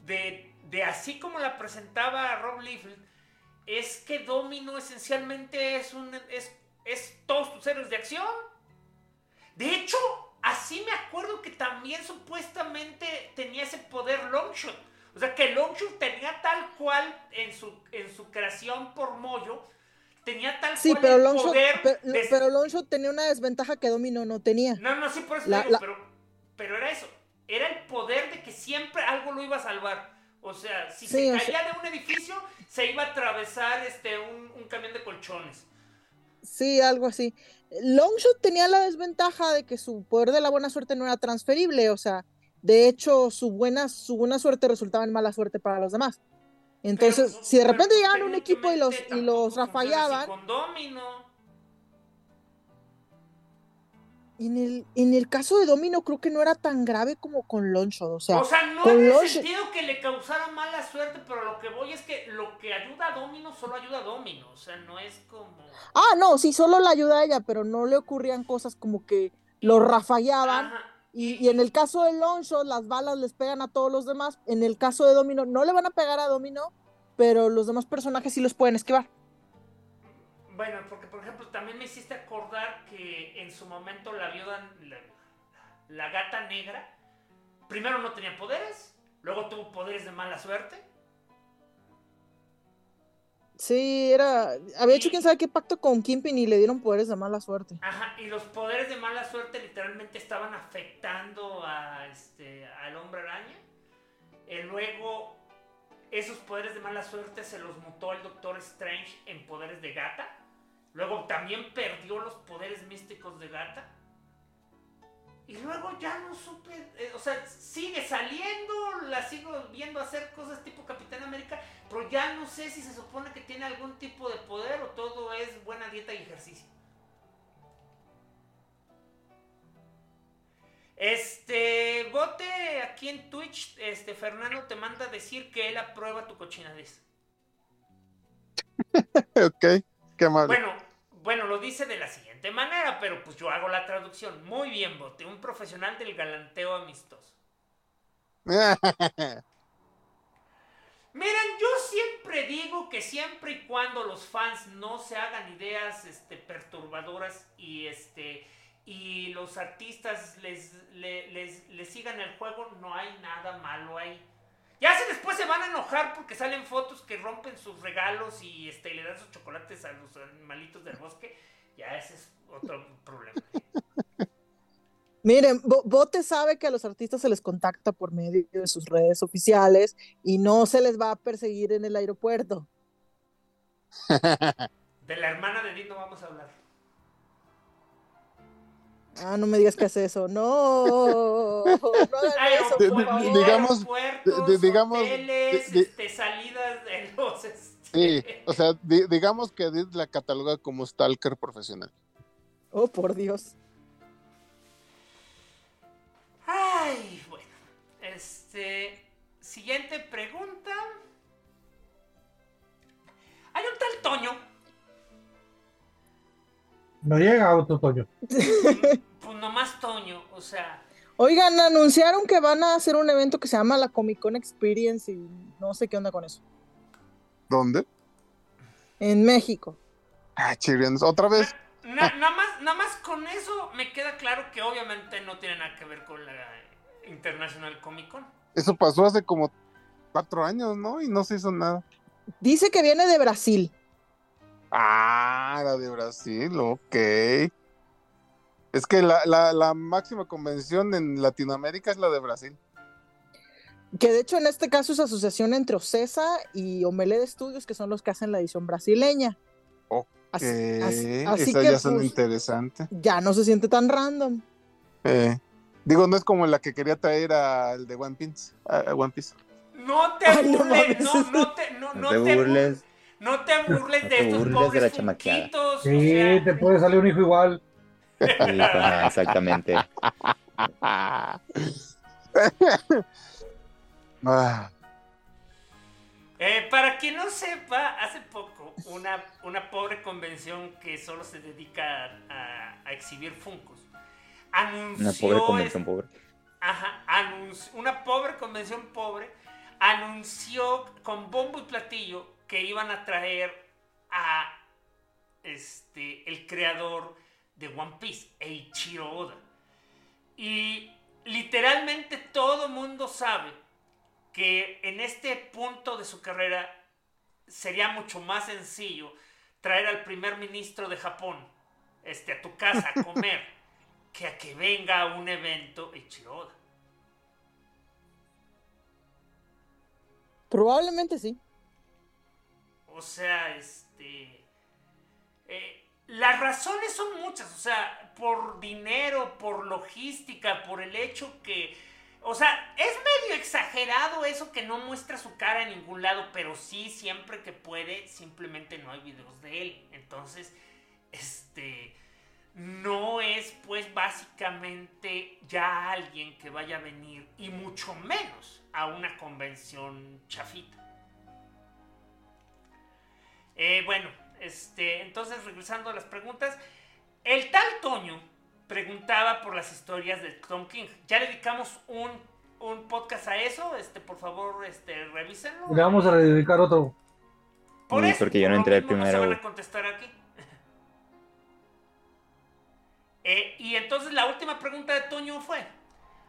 de, así como la presentaba Rob Liefeld, es que Domino esencialmente es un es, es todos tus héroes de acción. De hecho, así me acuerdo que también supuestamente tenía ese poder Longshot. O sea, que Longshot tenía tal cual en su, en su creación por Moyo, tenía tal sí, pero el poder. Pero, Longshot tenía una desventaja que Domino no tenía. No, no, sí, por eso digo, pero, pero era eso. Era el poder de que siempre algo lo iba a salvar. O sea, si se caía de un edificio, se iba a atravesar este, un, un camión de colchones. Sí, algo así. Longshot tenía la desventaja de que su poder de la buena suerte no era transferible, o sea, de hecho, su buena, su buena suerte resultaba en mala suerte para los demás. Entonces, si de repente llegaban un equipo y los, y los rafallaban. En el, en el caso de Domino creo que no era tan grave como con Longshot, o sea, o sea no en el sentido que le causara mala suerte, pero lo que voy es que lo que ayuda a Domino solo ayuda a Domino, o sea, no es como... Ah, no, sí, solo la ayuda a ella, pero no le ocurrían cosas como que lo rafallaban. Y, y, en el caso de Longshot, las balas les pegan a todos los demás. En el caso de Domino, no le van a pegar a Domino, pero los demás personajes sí los pueden esquivar. Bueno, porque por ejemplo también me hiciste acordar que en su momento la viuda, la, gata negra, primero no tenía poderes, luego tuvo poderes de mala suerte. Sí, era. Había hecho quién sabe qué pacto con Kimpin y le dieron poderes de mala suerte. Ajá, y los poderes de mala suerte literalmente estaban afectando a este al hombre araña. Y luego, esos poderes de mala suerte se los mutó el Doctor Strange en poderes de gata. Luego también perdió los poderes místicos de Gata. Y luego ya no supe, eh, o sea, sigue saliendo, la sigo viendo hacer cosas tipo Capitán América, pero ya no sé si se supone que tiene algún tipo de poder o todo es buena dieta y ejercicio. Este, bote aquí en Twitch, este, Fernando te manda a decir que él aprueba tu cochinadez. ok. Bueno, bueno, lo dice de la siguiente manera, pero pues yo hago la traducción. Muy bien, Bote, un profesional del galanteo amistoso. Miren, yo siempre digo que siempre y cuando los fans no se hagan ideas este, perturbadoras y este y los artistas les, les, les sigan el juego, no hay nada malo ahí. Ya si después se van a enojar porque salen fotos que rompen sus regalos y este, le dan sus chocolates a los animalitos del bosque, ya ese es otro problema. Miren, Bote sabe que a los artistas se les contacta por medio de sus redes oficiales y no se les va a perseguir en el aeropuerto. De la hermana de Dino vamos a hablar. Ah, no me digas que hace eso. No. No eso, digamos, digamos, este, salidas de los. Sí, o sea, digamos que la cataloga como stalker profesional. Oh, por Dios. Ay, bueno. Este. Siguiente pregunta. Hay un tal Toño no llega otro Toño. pues nomás Toño, o sea. Oigan, anunciaron que van a hacer un evento que se llama la Comic Con Experience y no sé qué onda con eso. ¿Dónde? En México. Ah, chirriendo. ¿Otra vez? nada, más, nada más con eso me queda claro que obviamente no tiene nada que ver con la International Comic Con. Eso pasó hace como cuatro años, ¿no? Y no se hizo nada. Dice que viene de Brasil. Ah, la de Brasil, ok. Es que la, máxima convención en Latinoamérica es la de Brasil. Que de hecho en este caso es asociación entre Ocesa y Omelé de Estudios, que son los que hacen la edición brasileña. Ok, así, Esa ya son pues, interesante. Ya no se siente tan random. Eh, digo, no es como la que quería traer al de One Piece. One Piece. No te burles, no, no, te, no, no te burles. No te burles de estos pobres Sí, te puede salir un hijo igual. exactamente. Ah. Eh, para quien no sepa, hace poco una, una pobre convención que solo se dedica a, a exhibir Funcos, anunció... Una pobre convención pobre. Ajá, una pobre convención pobre anunció con bombo y platillo que iban a traer a este, el creador de One Piece, Eiichiro Oda. Y literalmente todo mundo sabe que en este punto de su carrera sería mucho más sencillo traer al primer ministro de Japón este, a tu casa a comer que a que venga a un evento Eiichiro Oda. Probablemente sí. O sea, este. Eh, las razones son muchas, o sea, por dinero, por logística, por el hecho que. O sea, es medio exagerado eso que no muestra su cara en ningún lado, pero sí, siempre que puede, simplemente no hay videos de él. Entonces, este. No es, pues, básicamente ya alguien que vaya a venir, y mucho menos a una convención chafita. Eh, bueno, este, entonces regresando a las preguntas, el tal Toño preguntaba por las historias de Tom King. Ya dedicamos un, un podcast a eso, este, por favor, este, revísenlo. Le vamos a dedicar otro. Por eso, porque yo no entré primero. No se van a contestar aquí. Eh, y entonces la última pregunta de Toño fue,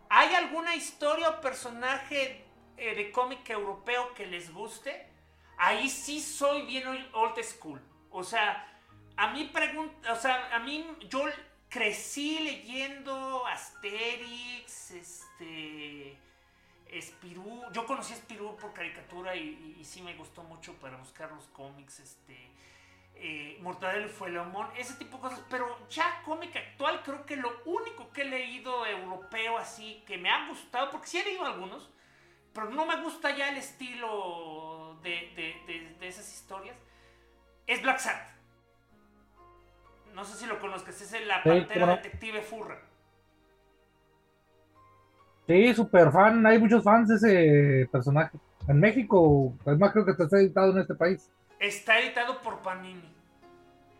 ¿hay alguna historia o personaje eh, de cómic europeo que les guste? Ahí sí soy bien old school. O sea, a mí pregunta, o sea, a mí yo crecí leyendo Asterix, este, Spirú. Yo conocí a Spirú por caricatura y, sí me gustó mucho para buscar los cómics, este, eh, Mortadelo y Fuelamón, ese tipo de cosas. Pero ya cómic actual, creo que lo único que he leído europeo así que me ha gustado, porque sí he leído algunos, pero no me gusta ya el estilo de, esas historias, es Black Sat. No sé si lo conozcas, es la pantera detective furra. Sí, super fan, hay muchos fans de ese personaje. En México, además creo que está editado en este país. Está editado por Panini.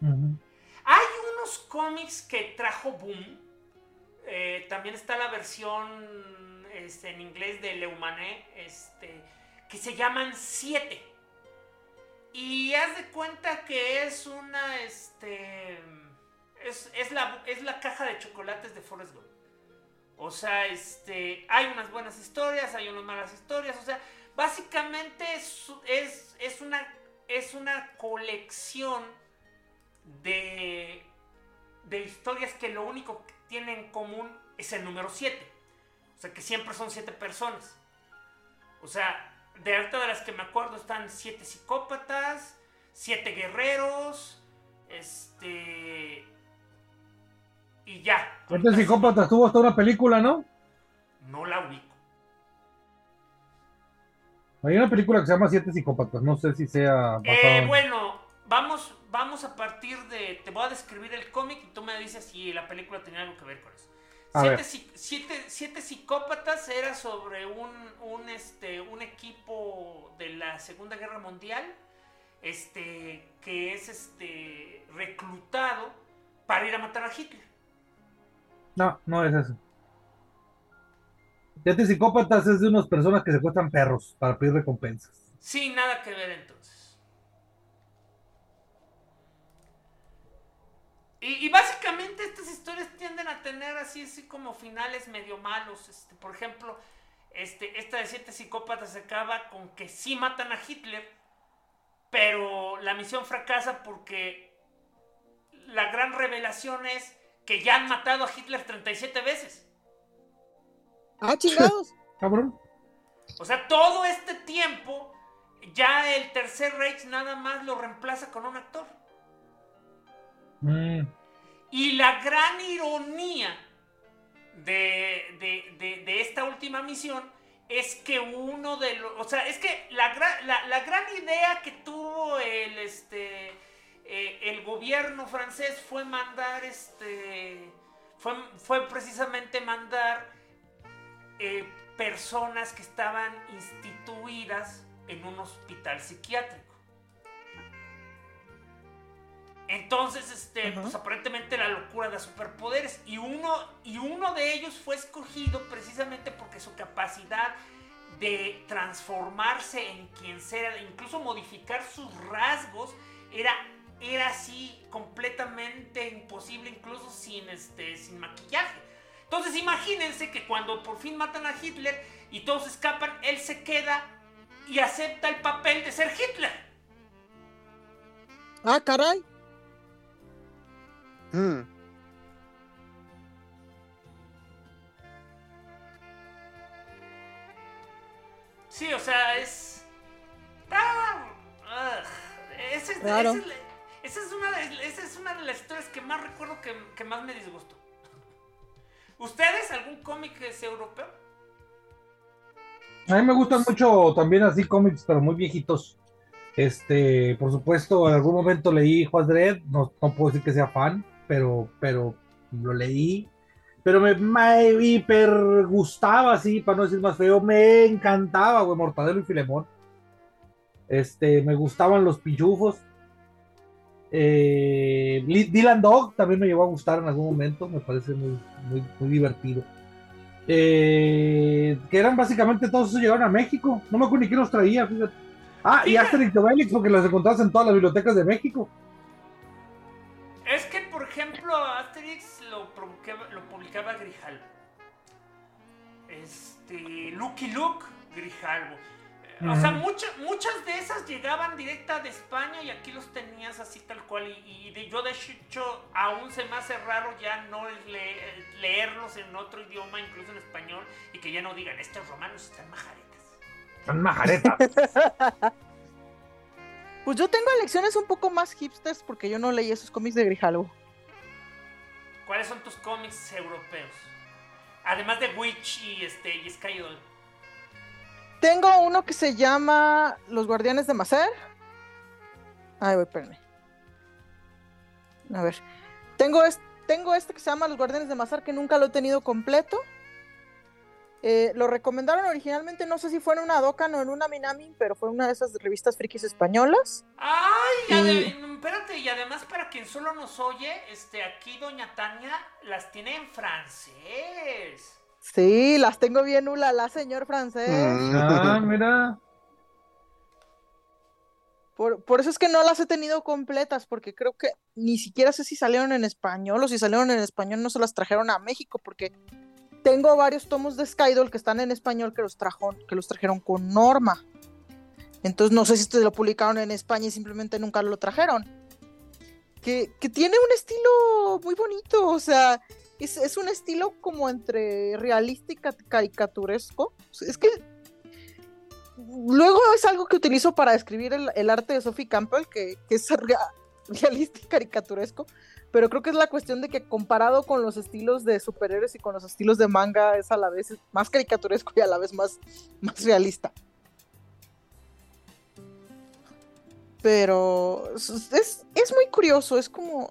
Hay unos cómics que trajo Boom. Eh, también está la versión este, en inglés de Leumané, este, que se llaman Siete. Y haz de cuenta que es una, este, es, la, es la caja de chocolates de Forrest Gump. O sea, este, hay unas buenas historias, hay unas malas historias, o sea, básicamente es, es, una, es una colección de, de historias que lo único que tienen en común es el número 7. O sea, que siempre son siete personas. O sea, de ahorita de las que me acuerdo están siete psicópatas, siete guerreros, este... Y ya. Siete psicópatas tuvo hasta una película, ¿no? No la ubico. Hay una película que se llama Siete psicópatas, no sé si sea... Eh, bueno, vamos, vamos a partir de... Te voy a describir el cómic y tú me dices si la película tenía algo que ver con eso. Siete, psicópatas era sobre un, este, un equipo de la Segunda Guerra Mundial este, que es este, reclutado para ir a matar a Hitler. No, no es eso. Siete psicópatas es de unas personas que secuestran perros para pedir recompensas. Sí, nada que ver entonces. Y, y básicamente estas historias tienden a tener así, así como finales medio malos. Este, por ejemplo, este, esta de siete psicópatas se acaba con que sí matan a Hitler, pero la misión fracasa porque la gran revelación es que ya han matado a Hitler 37 veces. Ah, chingados. Cabrón. O sea, todo este tiempo ya el tercer Reich nada más lo reemplaza con un actor. Mm. Y la gran ironía de, esta última misión es que uno de los... O sea, es que la, gran idea que tuvo el, este, eh, el gobierno francés fue mandar, este, fue, fue precisamente mandar eh, personas que estaban instituidas en un hospital psiquiátrico. Entonces, este, pues aparentemente la locura de superpoderes. Y uno, y uno de ellos fue escogido precisamente porque su capacidad de transformarse en quien sea, incluso modificar sus rasgos, era, era así completamente imposible, incluso sin, este, sin maquillaje. Entonces imagínense que cuando por fin matan a Hitler y todos escapan, él se queda y acepta el papel de ser Hitler. Ah, caray. Mm. Sí, o sea, es. Ah, esa, es, Claro. esa es la- esa es una de, esa es una de las historias que más recuerdo que, que más me disgustó. ¿Ustedes algún cómic es europeo? A mí me gustan mucho también así cómics, pero muy viejitos. Este, por supuesto, en algún momento leí Juan Dredd, no, no puedo decir que sea fan, pero, pero lo leí. Pero me, me hiper gustaba, así, para no decir más feo, me encantaba, güey, Mortadelo y Filemón. Este, me gustaban los pichufos. Eh, Dylan Dog también me llegó a gustar en algún momento, me parece muy, muy, muy divertido. Eh, que eran básicamente todos esos llegaron a México. No me acuerdo ni quién los traía, fíjate. Ah, y. Asterix y Obelix, porque los encontrás en todas las bibliotecas de México. Es que, por ejemplo, Asterix lo, publicaba, lo publicaba Grijalvo. Este. Lucky Luke, Grijalvo. O sea, Ujú. muchas muchas de esas llegaban directa de España y aquí los tenías así tal cual. Y, y de, yo, de hecho, aún se me hace raro ya no le- leerlos en otro idioma, incluso en español, y que ya no digan, estos romanos están majaretas. Son majareta. Pues yo tengo elecciones un poco más hipsters porque yo no leí esos cómics de Grijalvo. ¿Cuáles son tus cómics europeos? Además de Witch y, este, y Skydoll. Tengo uno que se llama Los Guardianes de Macer. Ay, voy, espérame. A ver. Tengo, es- tengo este que se llama Los Guardianes de Macer que nunca lo he tenido completo. Eh, lo recomendaron originalmente, no sé si fue en una Dokkan o en una Minami, pero fue una de esas revistas frikis españolas. Ay, Y- ade- espérate, y además para quien solo nos oye, este, aquí Doña Tania las tiene en francés. Sí, las tengo bien, Ula, la señor francés. Mm. Ah, mira. Por, por eso es que no las he tenido completas, porque creo que ni siquiera sé si salieron en español o si salieron en español no se las trajeron a México, porque tengo varios tomos de Skydoll que están en español que los, trajo, que los trajeron con norma. Entonces no sé si ustedes lo publicaron en España y simplemente nunca lo trajeron. Que, que tiene un estilo muy bonito, o sea, es, un estilo como entre realista y ca- caricaturesco. Es que luego es algo que utilizo para describir el, arte de Sophie Campbell, que, que es rea- realista y caricaturesco, pero creo que es la cuestión de que comparado con los estilos de superhéroes y con los estilos de manga, es a la vez más caricaturesco y a la vez más, más realista. Pero es, es, muy curioso, es como...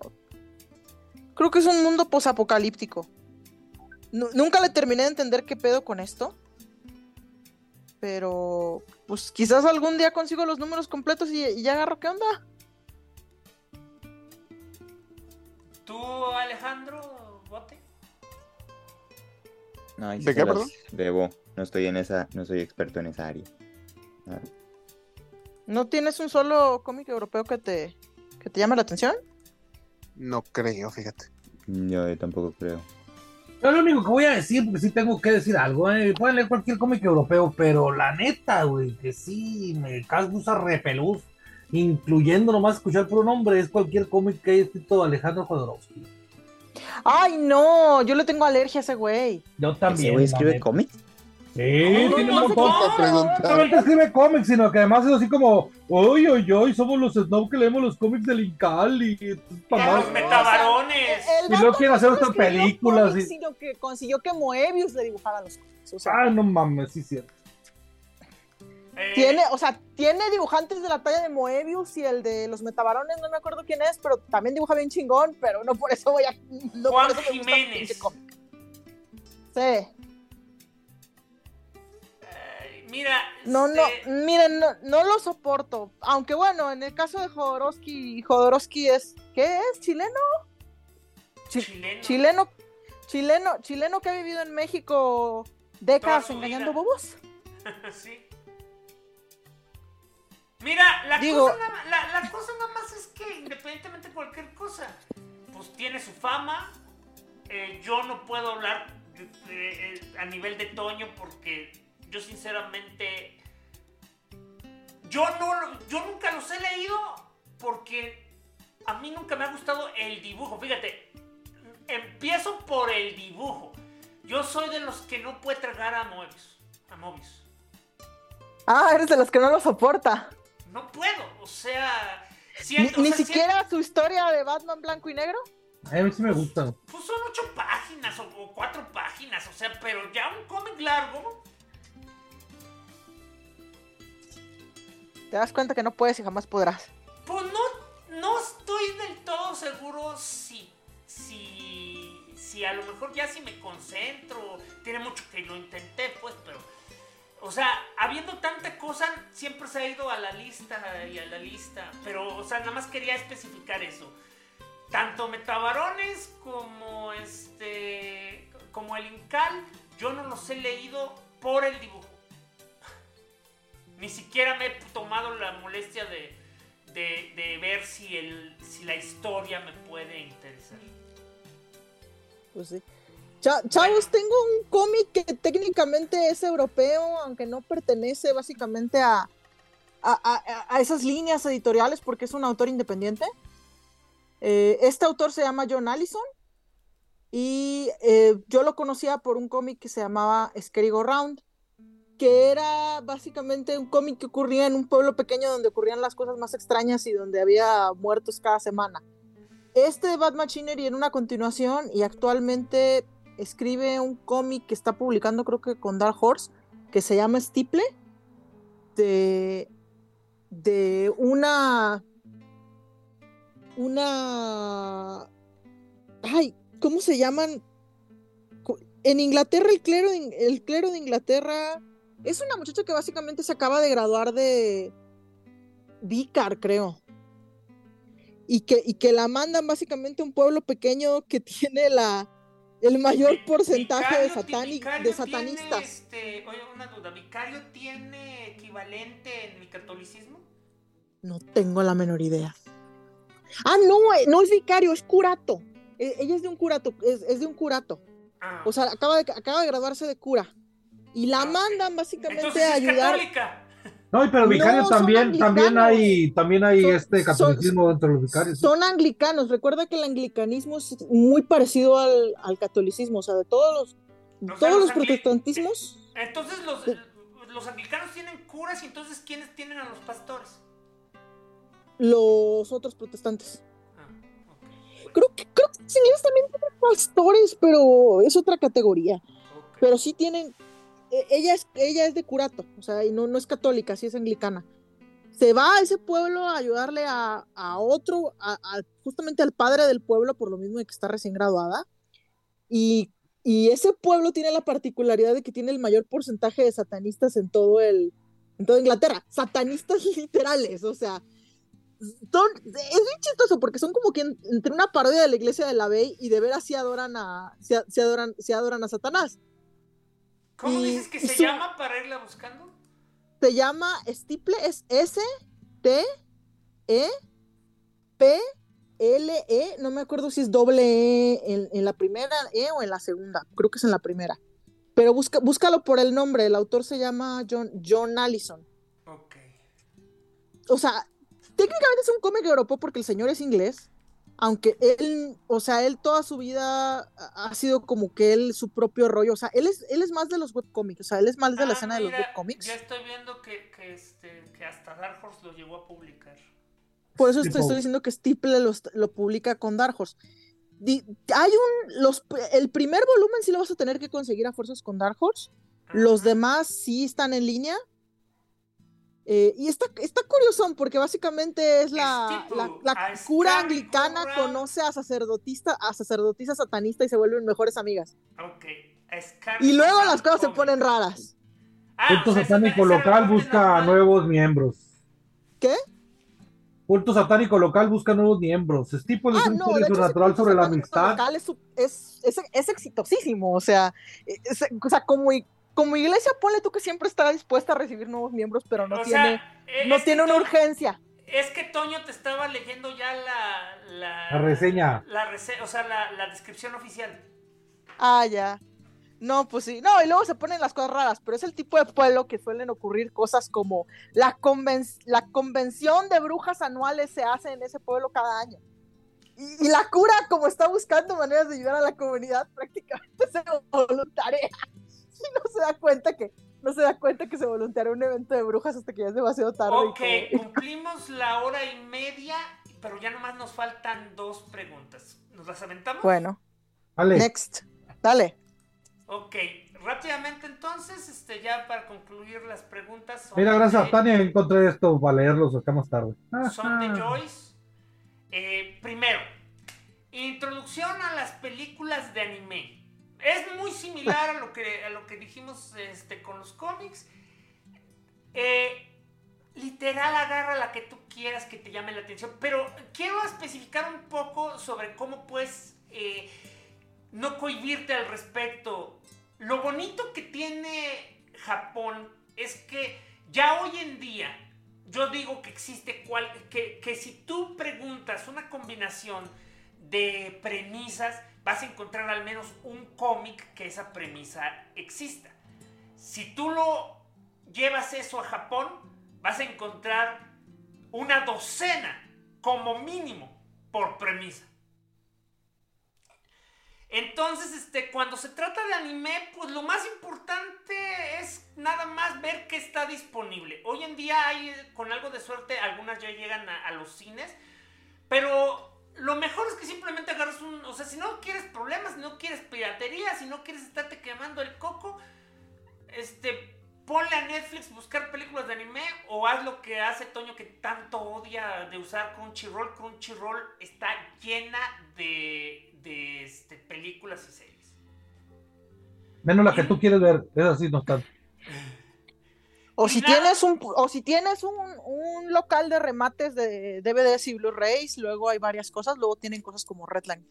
Creo que es un mundo posapocalíptico. Nu- nunca le terminé de entender qué pedo con esto. Pero, pues quizás algún día consigo los números completos y, y ya agarro qué onda. ¿Tú, Alejandro Bote? No, ahí sí ¿De qué, perdón? Debo. No estoy en esa, no soy experto en esa área. Ah, ¿No tienes un solo cómic europeo que te, que te llame la atención? No creo, fíjate. Yo tampoco creo. Yo lo único que voy a decir, porque sí tengo que decir algo, eh, pueden leer cualquier cómic europeo, pero la neta, güey, que sí me causa repelús, incluyendo nomás escuchar por un nombre, es cualquier cómic que haya escrito Alejandro Jodorowsky. Ay, no, yo le tengo alergia a ese güey. Yo ¿Ese también. güey la escribe cómics? Sí, tiene un ¿Cómo montón. no? No solamente escribe cómics, sino que además es así como, uy, uy, uy, somos los snob que leemos los cómics del Incal y ¡A los metabarones! El Y luego vato quiere hacer no otra película, cómics. Sino que consiguió que Moebius le dibujara los cómics. O sea, Ah, no mames, sí, cierto. Eh, tiene, o sea, tiene dibujantes de la talla de Moebius y el de los metabarones, no me acuerdo quién es, pero también dibuja bien chingón, pero no por eso voy a. No Juan por eso Jiménez. Sí. eh, Mira, No, no, este, miren, no, no lo soporto. Aunque bueno, en el caso de Jodorowsky, Jodorowsky es, ¿qué es? ¿Chileno? Chi- chileno. Chileno, chileno, chileno que ha vivido en México décadas engañando bobos. sí. Mira, la, Digo- cosa nada, la, la cosa nada más es que independientemente de cualquier cosa, pues tiene su fama. Eh, yo no puedo hablar de- de- eh, a nivel de Toño porque yo sinceramente yo no yo nunca los he leído porque a mí nunca me ha gustado el dibujo. Fíjate, empiezo por el dibujo. Yo soy de los que no puede tragar a Mobius. A Mobius. Ah, eres de los que no lo soporta. No puedo, o sea, Ni, siento, o ni sea, siquiera su historia de Batman blanco y negro. A mí sí me gusta. siento- pues son ocho páginas o, o cuatro páginas, o sea, pero ya un cómic largo. Te das cuenta que no puedes y jamás podrás. Pues no, no estoy del todo seguro si, si, si a lo mejor ya si me concentro, tiene mucho que lo intenté, pues, pero, o sea, habiendo tanta cosa, siempre se ha ido a la lista y a la lista, pero, o sea, nada más quería especificar eso. Tanto Metabarones como este, como el Incal, yo no los he leído por el dibujo. Ni siquiera me he tomado la molestia de, ver si, el, si la historia me puede interesar. Pues sí. Cha- chavos, tengo un cómic que técnicamente es europeo, aunque no pertenece básicamente a, a, a- a esas líneas editoriales porque es un autor independiente. Eh, este autor se llama John Allison y eh, yo lo conocía por un cómic que se llamaba Scary Go Round, que era básicamente un cómic que ocurría en un pueblo pequeño donde ocurrían las cosas más extrañas y donde había muertos cada semana. Este de Bad Machinery en una continuación y actualmente escribe un cómic que está publicando creo que con Dark Horse que se llama Stiple de de una una ay cómo se llaman en Inglaterra el clero de, el clero de Inglaterra es una muchacha que básicamente se acaba de graduar de vicar creo. Y que, y que la mandan básicamente a un pueblo pequeño que tiene la, el mayor porcentaje de, Vicario de tiene, satanistas. este, oye, una duda. ¿Vicario tiene equivalente en el catolicismo? No tengo la menor idea. Ah, no, eh, no es vicario, es curato. E- Ella es de un curato, es, es de un curato. Ah, O sea, acaba de, acaba de graduarse de cura. Y la Ah, mandan básicamente a es ayudar. católica. No, y pero vicario No, son también, también hay, también hay Son- este catolicismo dentro de los vicarios. Son anglicanos. Recuerda que el anglicanismo es muy parecido al, al catolicismo. O sea, de todos los, O sea, todos los protestantismos. Entonces los, los anglicanos tienen curas y entonces ¿quiénes tienen a los pastores? los otros protestantes. Ah, Creo que, creo que los ingleses también tienen pastores, pero es otra categoría. Pero sí tienen. E- Ella es, ella es de curato, o sea, y no, no es católica, sí es anglicana. Se va a ese pueblo a ayudarle a, a otro, a- justamente al padre del pueblo, por lo mismo de que está recién graduada. Y, y ese pueblo tiene la particularidad de que tiene el mayor porcentaje de satanistas en todo el, en toda Inglaterra. Satanistas literales, o sea, son, es bien chistoso porque son como que en- entre una parodia de la iglesia de la Bey y de veras sí adoran a, sí, sí adoran, sí adoran a Satanás. ¿Cómo y- dices que se su- llama para irla buscando? Se llama Stiple, es S, T, E, P, L, E, no me acuerdo si es doble E en, en la primera E o en la segunda, creo que es en la primera. Pero busca, búscalo por el nombre, el autor se llama John, John Allison. Ok. o sea, técnicamente es un cómic europeo porque el señor es inglés, aunque él, o sea, él toda su vida ha sido como que él su propio rollo, o sea, él es, él es más de los webcomics, o sea, él es más de la Ah, escena de los webcomics. Ya estoy viendo que, que, este, que hasta Dark Horse lo llegó a publicar. Por eso estoy, estoy diciendo que Stiple lo, publica con Dark Horse. Di- hay un, los, el primer volumen sí lo vas a tener que conseguir a fuerzas con Dark Horse, los demás sí están en línea. Eh, y está, está curioso porque básicamente es la, la, cura anglicana conoce a sacerdotista, a sacerdotisa satanista y se vuelven mejores amigas. Y luego las cosas se ponen raras. Ah, Culto o sea, esa- satánico local busca normal. nuevos miembros. ¿Qué? Culto satánico local busca nuevos miembros. Es tipo de Ah, un no, misterio de hecho, sobrenatural culto sobre la amistad. local Es, es, es, es exitosísimo, o sea, es- o sea como, como iglesia, ponle tú que siempre está dispuesta a recibir nuevos miembros, pero no O tiene, sea, eh, no tiene una Toño- urgencia. Es que Toño te estaba leyendo ya la... La, La reseña. La rese- o sea, la, la descripción oficial. Ah, ya. No, pues sí. No, y luego se ponen las cosas raras, pero es el tipo de pueblo que suelen ocurrir cosas como la, conven- la convención de brujas anuales se hace en ese pueblo cada año. Y, y la cura, como está buscando maneras de ayudar a la comunidad, prácticamente se voluntarea. Y no se da cuenta que no se da cuenta que se voluntarea un evento de brujas hasta que ya es demasiado tarde. Ok, cumplimos la hora y media, pero ya nomás nos faltan dos preguntas. ¿Nos las aventamos? Bueno, Vale. next. Dale. Ok, rápidamente entonces, este, ya para concluir las preguntas. son Mira, gracias de- a Tania encontré esto para leerlos acá más tarde. Son de. Joyce. Eh, primero, introducción a las películas de anime. Es muy similar a lo que, a lo que dijimos este, con los cómics. Eh, literal, agarra la que tú quieras que te llame la atención. Pero quiero especificar un poco sobre cómo puedes eh, no cohibirte al respecto. Lo bonito que tiene Japón es que ya hoy en día yo digo que existe cual, que, que si tú preguntas una combinación de premisas, vas a encontrar al menos un cómic que esa premisa exista. Si tú lo llevas eso a Japón, vas a encontrar una docena, como mínimo, por premisa. Entonces, este, cuando se trata de anime, pues lo más importante es nada más ver qué está disponible. Hoy en día hay, con algo de suerte, algunas ya llegan a, a los cines, pero lo mejor es que simplemente agarras un, o sea, si no quieres problemas, si no quieres piratería, si no quieres estarte quemando el coco, este, ponle a Netflix buscar películas de anime o haz lo que hace Toño que tanto odia de usar Crunchyroll. Crunchyroll está llena de, de este, películas y series. Menos la que tú quieres ver. Es así, no está. O Y si tienes un, o si tienes un, un local de remates de DVDs y Blu-rays, luego hay varias cosas, luego tienen cosas como Redline.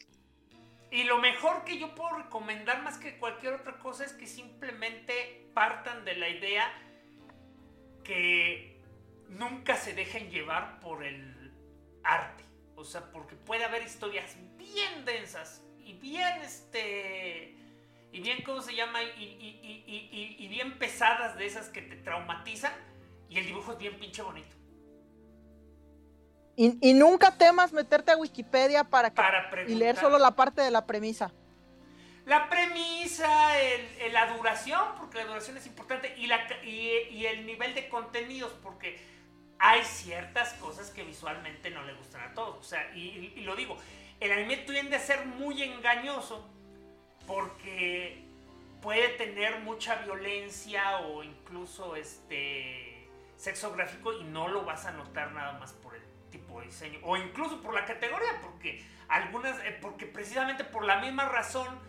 Y lo mejor que yo puedo recomendar más que cualquier otra cosa es que simplemente partan de la idea que nunca se dejen llevar por el arte. O sea, porque puede haber historias bien densas y bien, este, y bien, ¿cómo se llama? Y, y- y- y- bien pesadas de esas que te traumatizan y el dibujo es bien pinche bonito. Y, y nunca temas meterte a Wikipedia para que, Para y leer solo la parte de la premisa. La premisa, el- el- la duración, porque la duración es importante, y, la, y el nivel de contenidos, porque hay ciertas cosas que visualmente no le gustan a todos. O sea, y, y lo digo, el anime tiende a ser muy engañoso porque puede tener mucha violencia o incluso este sexo gráfico y no lo vas a notar nada más por el tipo de diseño o incluso por la categoría porque algunas eh, porque precisamente por la misma razón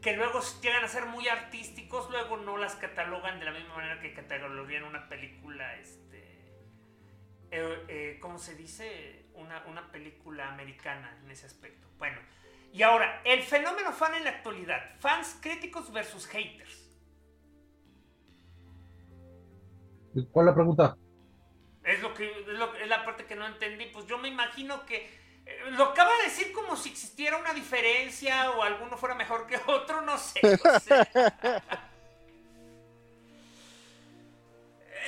que luego llegan a ser muy artísticos luego no las catalogan de la misma manera que catalogarían una película este eh, eh, ¿cómo se dice? Una, una película americana en ese aspecto. Bueno, y ahora, el fenómeno fan en la actualidad. Fans críticos versus haters. ¿Cuál es la pregunta? Es, lo que, es, lo- es la parte que no entendí. Pues yo me imagino que eh, lo acaba de decir como si existiera una diferencia o alguno fuera mejor que otro, no sé.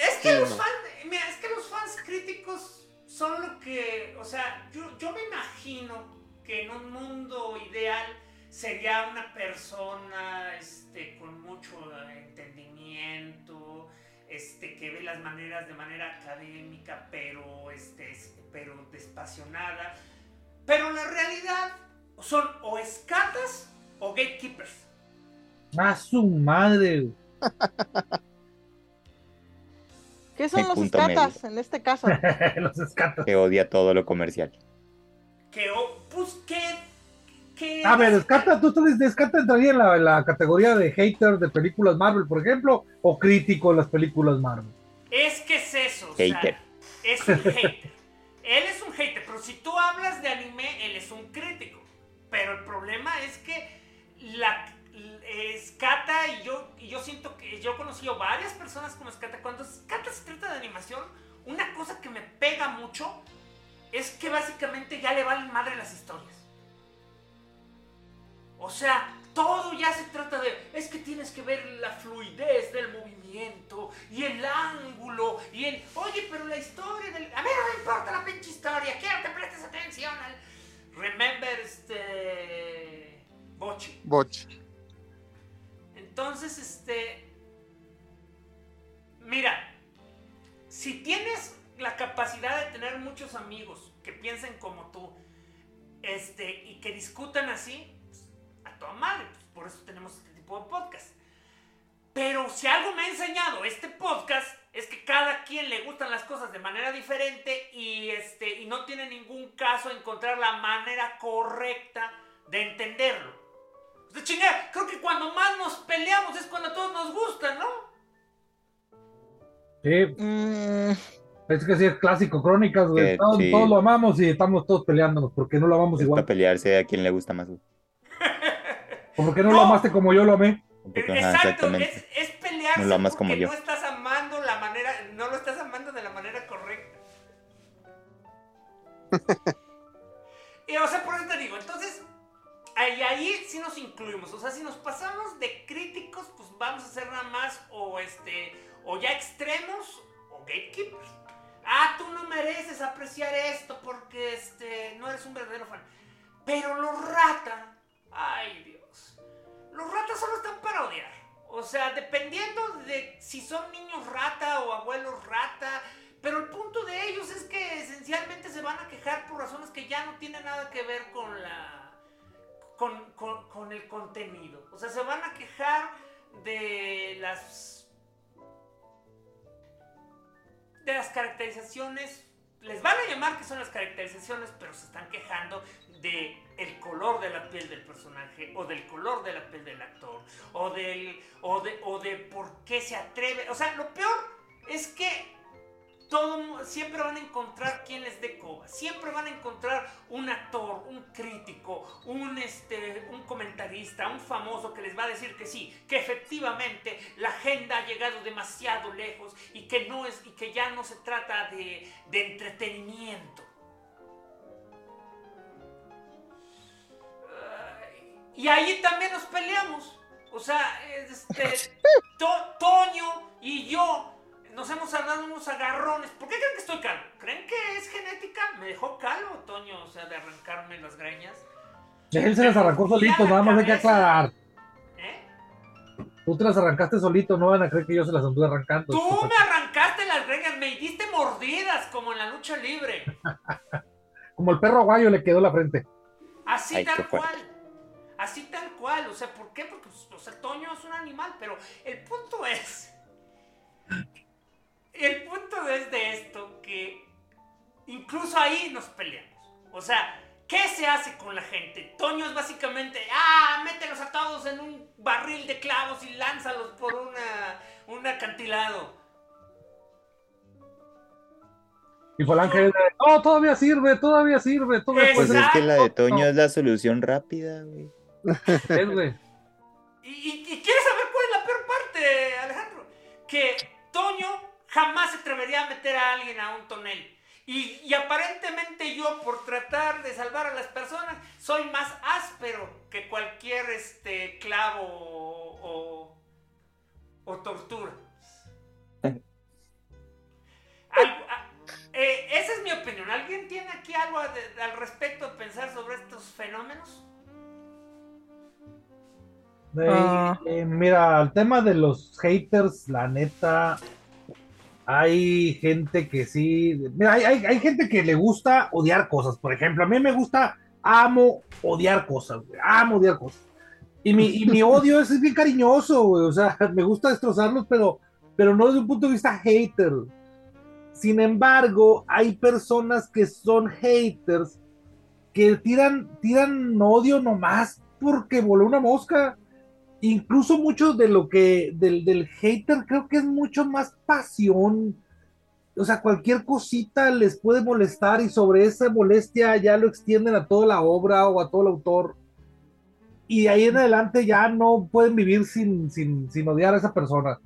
es que Sí, los no. fans, mira, es que los fans críticos son lo que, o sea, yo, yo me imagino que en un mundo ideal sería una persona este, con mucho entendimiento, este, que ve las maneras de manera académica, pero, este, es- pero despasionada. Pero la realidad son o escatas o gatekeepers. ¡A su madre! ¿Qué son los escatas en este caso? Los escatos. Que odia todo lo comercial. Que, pues, que que A ver, descarta, tú, tú dices, descarta entraría en la, en la categoría de hater de películas Marvel, por ejemplo, o crítico de las películas Marvel. Es que es eso, o Hater. sea, es un hater. él es un hater, pero si tú hablas de anime, él es un crítico. Pero el problema es que la Skata y yo, y yo siento que yo he conocido varias personas como Skata. Cuando Skata se trata de animación, una cosa que me pega mucho es que básicamente ya le valen madre las historias. O sea, todo ya se trata de, es que tienes que ver la fluidez del movimiento y el ángulo y el, oye, pero la historia del, a mí no me importa la pinche historia, quiero que prestes atención al, remember este, Bochi. Boch. Entonces, este, mira, si tienes la capacidad de tener muchos amigos que piensen como tú, este, y que discutan así, pues, a toda madre, pues, por eso tenemos este tipo de podcast. Pero si algo me ha enseñado este podcast es que cada quien le gustan las cosas de manera diferente y este y no tiene ningún caso encontrar la manera correcta de entenderlo. O sea, chingada, creo que cuando más nos peleamos es cuando a todos nos gusta, ¿no? Sí, Mm, es que sí es clásico, crónicas, güey. Que Todos, sí. todos lo amamos y estamos todos peleándonos, porque no lo amamos Es igual. para pelearse a quien le gusta más. güey. Como que no, lo amaste como yo lo amé. Porque, ajá, Exacto, exactamente. es, es pelearse No lo amas como porque yo. no estás amando la manera, no lo estás amando de la manera correcta. y o sea, por eso te digo, entonces, ahí, ahí sí nos incluimos. O sea, si nos pasamos de críticos, pues vamos a ser nada más o este, o ya extremos o gatekeepers. Ah, tú no mereces apreciar esto porque este, no eres un verdadero fan. Pero los rata, ay Dios, los ratas solo están para odiar. O sea, dependiendo de si son niños rata o abuelos rata. Pero el punto de ellos es que esencialmente se van a quejar por razones que ya no tienen nada que ver con la. con, con- con el contenido. O sea, se van a quejar de las. De las caracterizaciones. Les van a llamar que son las caracterizaciones, pero se están quejando de el color de la piel del personaje o del color de la piel del actor o del o de o de por qué se atreve, o sea, lo peor es que todo siempre van a encontrar quien les dé coba, siempre van a encontrar un actor, un crítico, un este un comentarista, un famoso que les va a decir que sí, que efectivamente la agenda ha llegado demasiado lejos y que no es y que ya no se trata de, de entretenimiento. Y ahí también nos peleamos. O sea, este, To- Toño y yo nos hemos dado unos agarrones. ¿Por qué creen que estoy calvo? ¿Creen que es genética? ¿Me dejó calvo, Toño? O sea, de arrancarme las greñas. Él se las arrancó solito, nada más hay que aclarar. ¿Eh? Tú te las arrancaste solito, no van a creer que yo se las anduve arrancando. Tú me arrancaste las greñas, me diste mordidas como en la lucha libre. Como el perro aguayo le quedó la frente. Así Ay, tal cual. Así tal cual. O sea, ¿por qué? Porque pues, o sea, Toño es un animal, pero el punto es. El punto es de esto que incluso ahí nos peleamos. O sea, ¿qué se hace con la gente? Toño es básicamente, ah, mételos a todos en un barril de clavos y lánzalos por una, un acantilado. Y Falange es de, no, todavía sirve, todavía sirve, todavía Pues puede es que la de. Toño es la solución rápida, güey. ser, güey. Y, y- y quieres saber cuál es la peor parte, Alejandro? Que Toño jamás se atrevería a meter a alguien a un tonel. Y, y aparentemente yo, por tratar de salvar a las personas, soy más áspero que cualquier este, clavo o, o- o tortura. Algo- a- eh, esa es mi opinión. ¿Alguien tiene aquí algo de- al respecto de pensar sobre estos fenómenos? Eh, Ah. eh, mira, el tema de los haters, la neta, hay gente que sí. Hay, gente que le gusta odiar cosas. Por ejemplo, a mí me gusta, amo odiar cosas, amo odiar cosas. Y mi, y mi odio es, bien cariñoso. O sea, me gusta destrozarlos, pero, pero no desde un punto de vista hater. Sin embargo, hay personas que son haters que tiran, tiran odio nomás porque voló una mosca. Incluso mucho de lo que, del, del hater, creo que es mucho más pasión. O sea, cualquier cosita les puede molestar y sobre esa molestia ya lo extienden a toda la obra o a todo el autor. Y ahí en adelante ya no pueden vivir sin, sin, sin odiar a esa persona.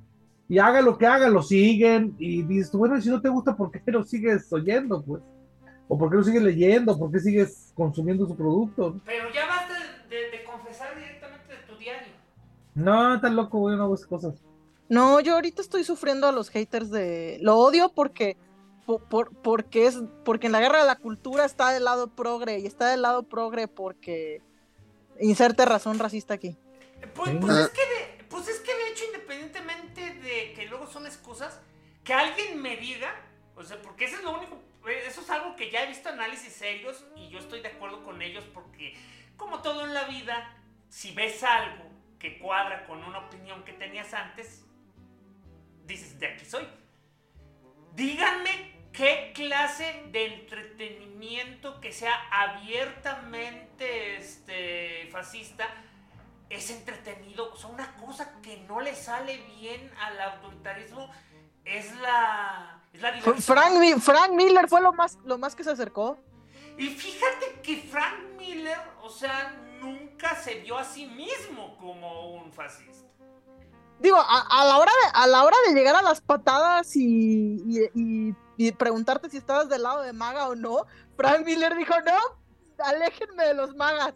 Y haga lo que haga, lo siguen. Y dices, bueno, si no te gusta, ¿por qué lo sigues oyendo? Pues? ¿O por qué lo sigues leyendo? ¿Por qué sigues consumiendo su producto? Pero ya basta de, de No, tan loco, güey, no hago esas cosas. No, yo ahorita estoy sufriendo a los haters de. Lo odio porque. Por, por- porque es. Porque en la guerra de la cultura está del lado progre. Y está del lado progre porque. Inserte razón racista aquí. Pues, pues es que de, pues es que de hecho, independientemente de que luego son excusas, que alguien me diga, o sea, porque eso es lo único, eh, eso es algo que ya he visto análisis serios y yo estoy de acuerdo con ellos porque, como todo en la vida, si ves algo que cuadra con una opinión que tenías antes, dices, de aquí soy. Díganme qué clase de entretenimiento que sea abiertamente este, fascista es entretenido. O sea, una cosa que no le sale bien al autoritarismo es la, es la. Frank, Frank Miller fue lo más, lo más que se acercó. Y fíjate que Frank Miller, o sea, nunca se vio a sí mismo como un fascista. Digo, a, a la hora de, a la hora de llegar a las patadas y, y- y- y preguntarte si estabas del lado de maga o no, Frank Miller dijo, no, aléjenme de los magas.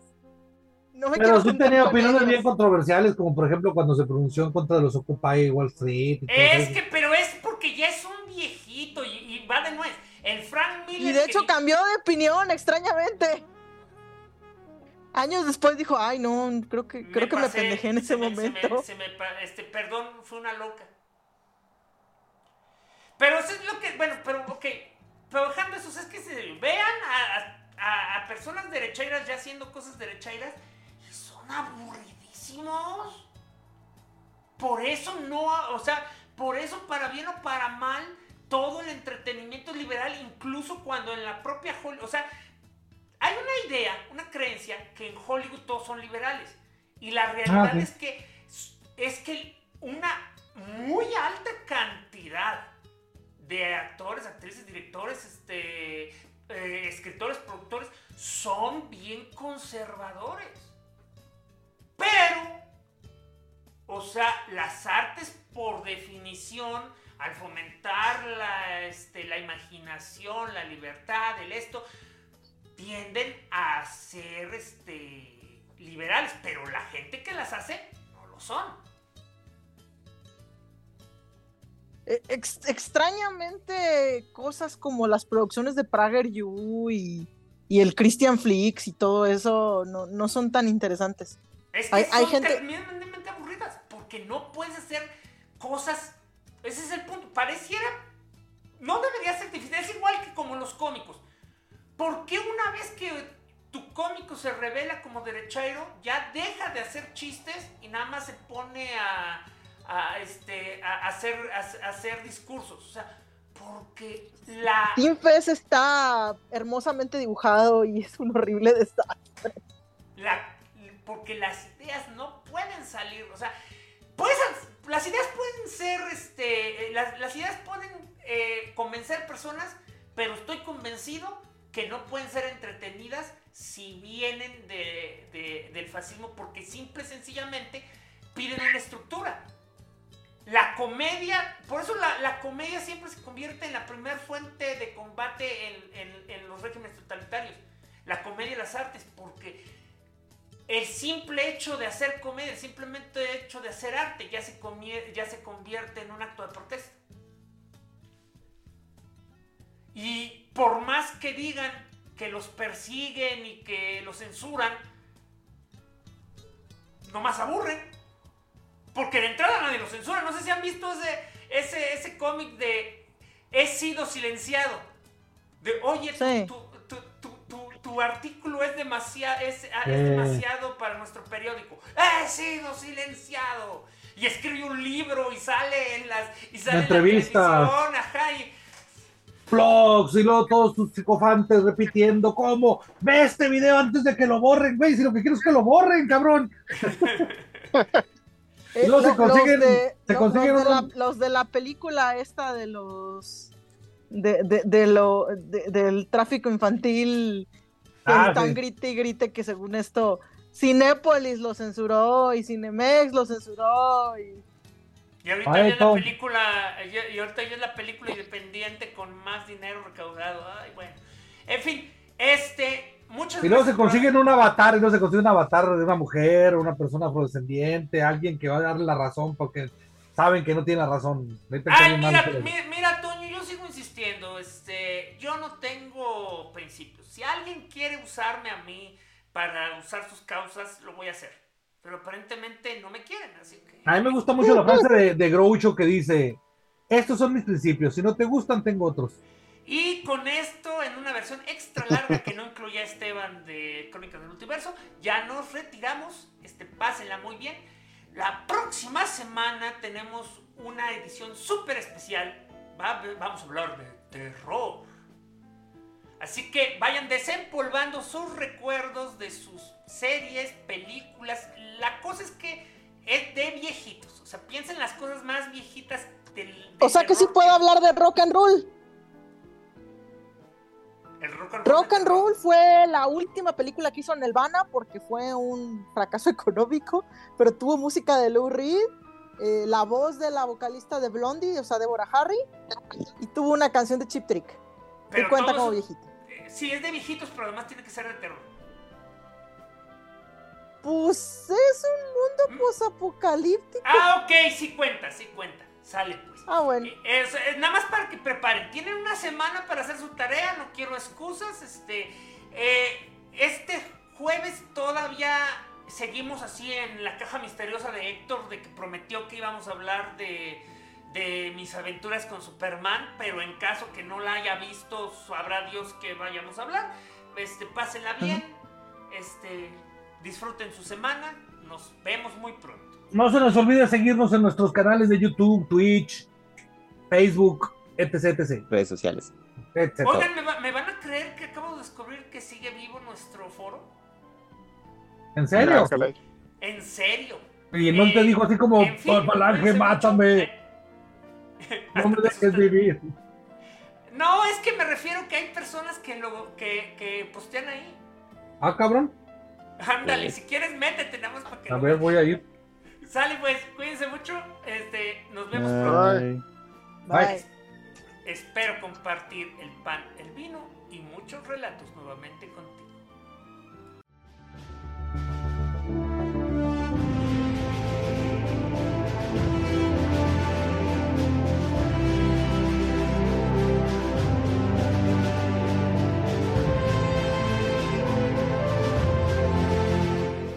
No me Pero quiero sí tenía opiniones ellos". bien controversiales, como por ejemplo cuando se pronunció en contra de los Occupy Wall Street. y Es eso. que, pero es porque ya es un viejito y, y va de nuez. El Frank Miller. Y de hecho cambió de opinión, extrañamente. Años después dijo, ay no, creo que, creo que me pendejé en ese se me- se me- momento. se me este, perdón, fue una loca. Pero eso es lo que, bueno, pero ok, pero dejando eso, es que se vean a, a- a personas derechairas ya haciendo cosas derechairas y son aburridísimos. Por eso no, o sea, por eso para bien o para mal, todo el entretenimiento liberal, incluso cuando en la propia Hollywood, o sea, hay una idea, una creencia que en Hollywood todos son liberales. Y la realidad Ah, sí. es que es que una muy alta cantidad de actores, actrices, directores, este, eh, escritores, productores son bien conservadores. Pero, o sea, las artes por definición, al fomentar la, este, la imaginación, la libertad, el esto, tienden a ser este, liberales, pero la gente que las hace no lo son. Eh, ex- extrañamente, cosas como las producciones de Prager You y, y el Christian Flix y todo eso no, no son tan interesantes. Es que Hay- son hay gente- tremendamente aburridas, porque no puedes hacer cosas. Ese es el punto. Pareciera. No debería ser difícil. Es igual que como los cómicos. ¿Por qué una vez que tu cómico se revela como derechairo, ya deja de hacer chistes y nada más se pone a, a, este, a hacer, a- hacer discursos? O sea, porque la. Team Fest está hermosamente dibujado y es un horrible desastre. la- porque las ideas no pueden salir, o sea, puedes, las ideas pueden ser, este, eh, las, las ideas pueden eh, convencer personas, pero estoy convencido que no pueden ser entretenidas si vienen de- de- del fascismo, porque simple y sencillamente piden una estructura. La comedia, por eso la, la comedia siempre se convierte en la primera fuente de combate en, en- los regímenes totalitarios. La comedia y las artes, porque el simple hecho de hacer comedia, el simplemente hecho de hacer arte, ya se, ya se convierte en un acto de protesta. Y por más que digan que los persiguen y que los censuran, nomás aburren. Porque de entrada nadie los censura. No sé si han visto ese, ese, ese cómic de He sido silenciado. De, oye, tu- Sí. tu, tu, tu- tu- tu artículo es, demasiado es, ah, es demasiado para nuestro periódico. He sido silenciado. Y escribe un libro y sale en las y sale en la entrevistas. televisión, ajá, y- blogs y luego todos tus psicofantes repitiendo cómo ve este video antes de que lo borren, güey, si lo que quiero es que lo borren, cabrón. Eh, No, se consiguen- los de, se lo- consiguen los de la, unos- los de la película esta de los de, de, de lo de- del tráfico infantil que Ah, están sí. grite y grite que según esto Cinépolis lo censuró y Cinemex lo censuró y Y ahorita Ay, ya es la película, y ahorita ya es la película independiente con más dinero recaudado. Ay, bueno. En fin, este, muchas Y luego se consiguen un avatar, y luego se consigue un avatar de una mujer, una persona afrodescendiente, alguien que va a darle la razón porque saben que no tiene la razón. Ay, mira, mal que- mi- mira, Toño, yo sigo insistiendo, este, yo no tengo principios. Si alguien quiere usarme a mí para usar sus causas, lo voy a hacer. Pero aparentemente no me quieren, así que... A mí me gusta mucho la frase de, de Groucho que dice, estos son mis principios, si no te gustan, tengo otros. Y con esto, en una versión extra larga que no incluía a Esteban de Crónicas del Multiverso, ya nos retiramos. Este, pásenla muy bien. La próxima semana tenemos una edición súper especial. Va- vamos a hablar de terror. Así que vayan desempolvando sus recuerdos de sus series, películas. La cosa es que es de viejitos. O sea, piensen las cosas más viejitas del. del o sea que sí puedo hablar de rock and roll El rock and roll. Rock and Roll fue la última película que hizo Nelvana porque fue un fracaso económico, pero tuvo música de Lou Reed, eh, la voz de la vocalista de Blondie, o sea, Deborah Harry, y tuvo una canción de Chip Trick. Que Pero cuenta todos- como viejito. eh, Sí, es de viejitos, pero además tiene que ser de terror. Pues es un mundo posapocalíptico. Ah, ok, sí cuenta, sí cuenta. Sale pues. Ah, bueno. Es, es nada más para que preparen. Tienen una semana para hacer su tarea, no quiero excusas. Este, eh, este jueves todavía seguimos así en la caja misteriosa de Héctor, de que prometió que íbamos a hablar de, de mis aventuras con Superman, pero en caso que no la haya visto, sabrá Dios que vayamos a hablar. Este, pásenla bien, este, disfruten su semana, nos vemos muy pronto. No se nos olvide seguirnos en nuestros canales de YouTube, Twitch, Facebook, etc, etc. Redes sociales. etc. Oigan, ¿me, va- me van a creer que acabo de descubrir que sigue vivo nuestro foro? ¿En serio? En serio. Y no te Eh, dijo así como, en fin, Falange, cuídense mátame, mucho. no me dejes vivir. No, es que me refiero que hay personas que lo que, que postean ahí. Ah, cabrón. Ándale, Sí. si quieres métete nada más para que A ver, voy a ir. Sale pues, cuídense mucho. Este, nos vemos Ay. pronto. Bye. Espero compartir el pan, el vino y muchos relatos nuevamente contigo.